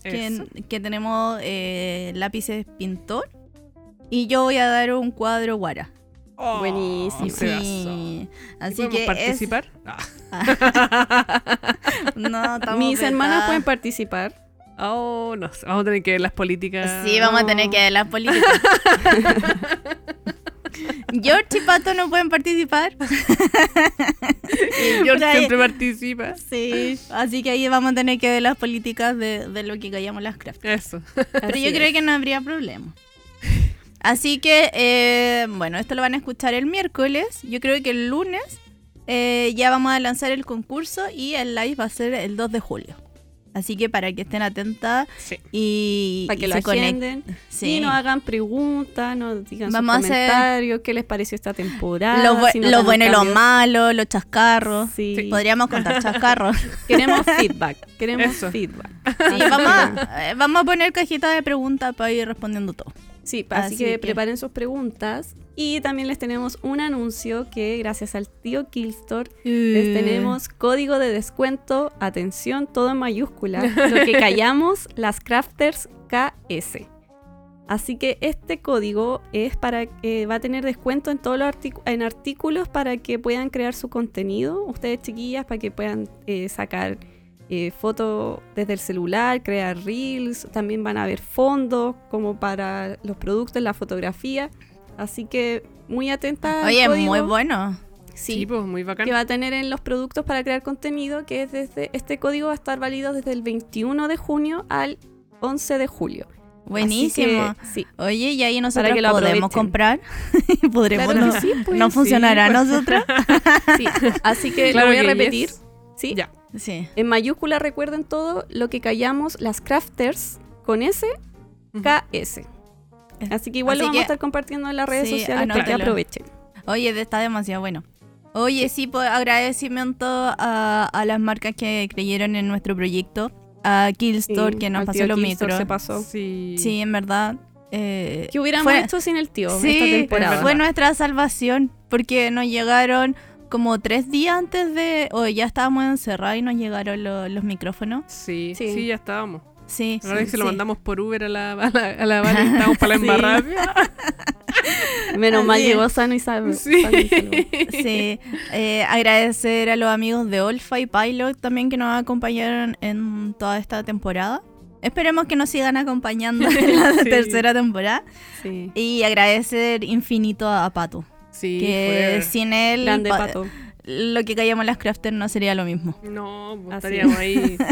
Eso. que, que tenemos eh, lápices pintor. Y yo voy a dar un cuadro guara. Oh, Buenísimo. un pedazo. Sí. ¿Y Así que es- participar? Ah. [laughs] No, estamos Mis hermanas pueden participar. Oh, no sé. Vamos a tener que ver las políticas. Sí, vamos a tener que ver las políticas. [laughs] George y Pato no pueden participar. [laughs] Y George ahí- siempre participa. Sí, así que ahí vamos a tener que ver las políticas de, de lo que callamos las craft. Eso. Pero Así yo es. creo que no habría problema. Así que, eh, bueno, esto lo van a escuchar el miércoles. Yo creo que el lunes eh, ya vamos a lanzar el concurso y el live va a ser el 2 de julio. Así que para que estén atentas Sí. y, Para que y lo se conecten. agenden. Sí. Y nos hagan preguntas, nos digan Vamos a sus hacer- comentarios, qué les pareció esta temporada. Lo, bu- si lo notan bueno y lo malo, los chascarros. Sí. Sí. Podríamos contar [laughs] chascarros. Queremos [laughs] feedback. Queremos Eso. feedback. Sí, vamos, a, [laughs] eh, vamos a poner cajita de preguntas para ir respondiendo todo. Sí, así, Así que, que- preparen sus preguntas. Y también les tenemos un anuncio que gracias al tío Killstore les tenemos código de descuento, atención, todo en mayúscula, lo que [laughs] callamos las crafters KS. Así que este código es para que va a tener descuento en todos los en artículos para que puedan crear su contenido, ustedes chiquillas, para que puedan eh, sacar eh, fotos desde el celular, crear reels, también van a haber fondos como para los productos, la fotografía. Así que muy atenta. al Oye, código. muy bueno. Sí, Sí, pues muy bacán. que va a tener en los productos para crear contenido, que es desde este código va a estar válido desde el 21 de junio al 11 de julio. Buenísimo. Así que, sí. Oye, y ahí nosotros que lo podemos aprovechen. comprar. [laughs] Podremos. Claro no, sí, pues. no funcionará Sí, a pues. nosotros. [laughs] Sí, Así que Claro lo voy a repetir. yes. Sí. Ya. Sí. En mayúscula recuerden todo lo que callamos las crafters con S, Ujú. KS. Así que igual Así lo vamos que- a estar compartiendo en las redes sí, sociales para que aprovechen. Oye, está demasiado bueno. Oye, sí, pues agradecimiento a, a las marcas que creyeron en nuestro proyecto. A Killstore, Sí, que nos pasó los micros. se pasó. Sí. Sí, en verdad. eh, ¿Qué hubiéramos fue- hecho sin el tío esta Sí, temporada? fue nuestra salvación. Porque nos llegaron como tres días antes de. O ya estábamos encerrados y nos llegaron lo- los micrófonos. Sí, Sí. sí, ya estábamos. Sí. La verdad es que se lo sí. mandamos por Uber a la, a la, a la Vale, [laughs] estábamos para la Sí. embarrada. [laughs] Menos mal llegó sano y salvo. Sí. sano y salvo. Sí, eh, agradecer a los amigos de Olfa y Pilot también que nos acompañaron en toda esta temporada. Esperemos que nos sigan acompañando en la [laughs] Sí. tercera temporada. Sí. Y agradecer infinito a, a Pato. Sí, que fue- sin él Grande pa- pato. lo que callamos las crafters no sería lo mismo. No, pues estaríamos ahí. [laughs]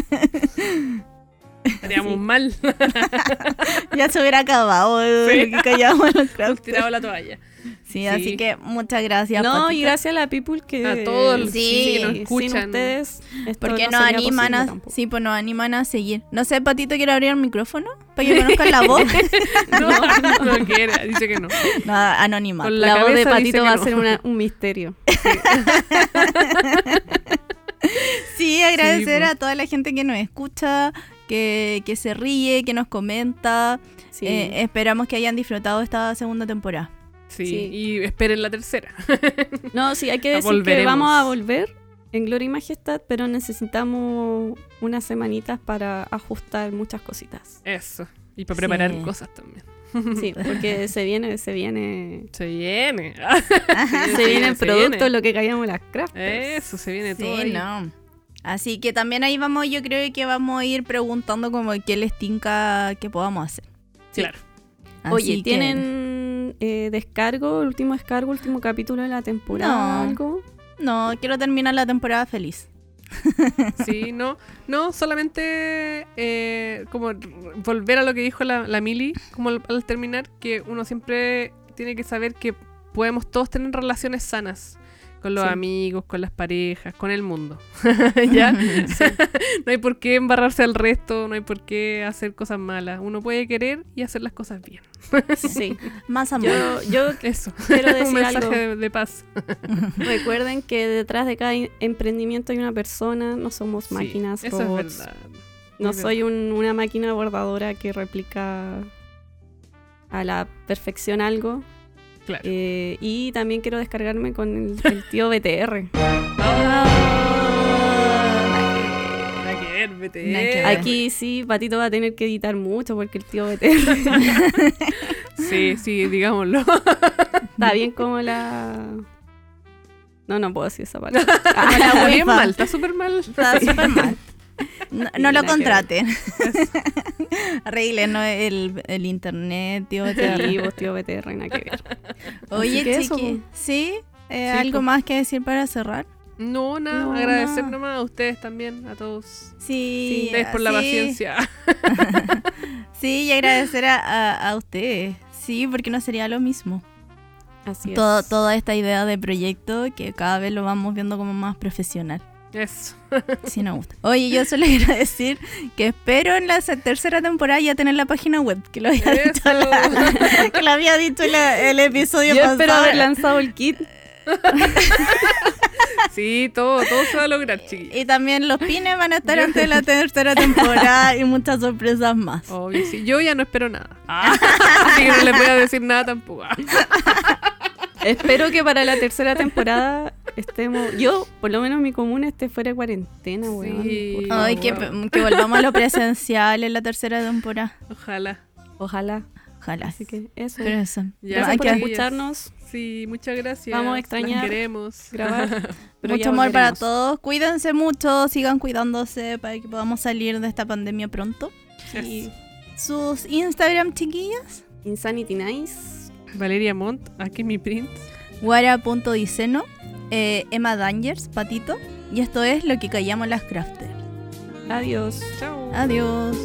Estaríamos Sí. mal. [laughs] ya se hubiera acabado eh, Sí. lo que callamos las crafters. Tirado la toalla. Sí, Sí. así que muchas gracias. No, y gracias a la people que... A todos los Sí, que nos Sin escuchan. ustedes, Porque no nos animan a, tampoco. sí, pues nos [laughs] animan a seguir. No sé, Patito quiere abrir el micrófono para que [laughs] conozcan la voz. [laughs] No, no quiere, dice que no. no, anónima. Con La, La voz de Patito va a no. ser una- un misterio. Sí, agradecer a toda la gente que nos escucha, que, que se ríe, que nos comenta. Sí. Eh, esperamos que hayan disfrutado esta segunda temporada. Sí, Sí. y esperen la tercera. [laughs] No, sí, hay que [laughs] decir que vamos a volver en Gloria y Majestad, pero necesitamos unas semanitas para ajustar muchas cositas. Eso. Y para preparar Sí. cosas también. [laughs] Sí, porque se viene, se viene, Se viene. se viene el se producto, viene. lo que callamos las crafts. Eso, se viene todo. Sí, ahí. no. Así que también ahí vamos, yo creo que vamos a ir preguntando como qué les tinca que podamos hacer. Claro. Así Oye, que- ¿tienen eh, descargo, el último descargo, último capítulo de la temporada? No. algo? No, quiero terminar la temporada feliz. [laughs] Sí, no, no, solamente eh, como volver a lo que dijo la, la Mili, como al, al terminar, que uno siempre tiene que saber que podemos todos tener relaciones sanas con los Sí. amigos, con las parejas, con el mundo. [laughs] ¿Ya? [laughs] [laughs] no hay por qué embarrarse al resto, no hay por qué hacer cosas malas. Uno puede querer y hacer las cosas bien. Sí. Más amor. Yo, yo Eso. quiero Un decir mensaje algo. de, de paz. Recuerden que detrás de cada emprendimiento hay una persona, no somos Sí, máquinas, eso robots. es verdad. No Es soy un- una máquina bordadora que replica a la perfección algo. Claro. Eh, y también quiero descargarme con el, el tío BTR. [laughs] Que ver. Aquí sí, Patito va a tener que editar mucho porque el tío BTR [laughs] Sí, sí, digámoslo. [laughs] está bien como la... No, no puedo decir esa palabra. Ah, está bien mal, está súper mal. Está súper mal. No, no lo contraten. Arreglen el, el internet, tío. Sí, vos tío BTR, nada que ver. Oye, que eso, chiqui, po. ¿sí? Eh, Sí, ¿Algo más que decir para cerrar? No, nada, No, agradecer nomás a ustedes también, a todos. Sí. ustedes por la sí. paciencia. [laughs] Sí, y agradecer a, a, a ustedes. Sí, porque no sería lo mismo. Así es. Todo, toda esta idea de proyecto que cada vez lo vamos viendo como más profesional. Eso. [laughs] Sí, nos gusta. Oye, yo solo [laughs] quiero decir que espero en la tercera temporada ya tener la página web, que lo había dicho, Eso. la- [laughs] que lo había dicho en la- el episodio Yo pasado. espero haber lanzado el kit. Sí, todo, todo se va a lograr, chiquillos. Y también los pines van a estar antes de la tercera temporada y muchas sorpresas más. Obvio, sí. Yo ya no espero nada. Así que no les voy a decir nada tampoco. Espero que para la tercera temporada estemos. Yo, por lo menos mi comuna, esté fuera de cuarentena, weón. Sí. Ay, que, que volvamos a lo presencial en la tercera temporada. Ojalá. Ojalá. Ojalá. Así que eso. Pero eso. Ya, Gracias por escucharnos. Sí, muchas gracias. Vamos a Las extrañar. queremos. Grabar. [laughs] Pero Mucho amor para todos. Cuídense mucho, sigan cuidándose para que podamos salir de esta pandemia pronto. Eso. Sus Instagram chiquillas, Insanity Nice. Valeria Montt, aquí mi print. guara.diceno, eh, Emma Dangers, Patito. Y esto es lo que callamos las crafters. Adiós. Chao. Adiós.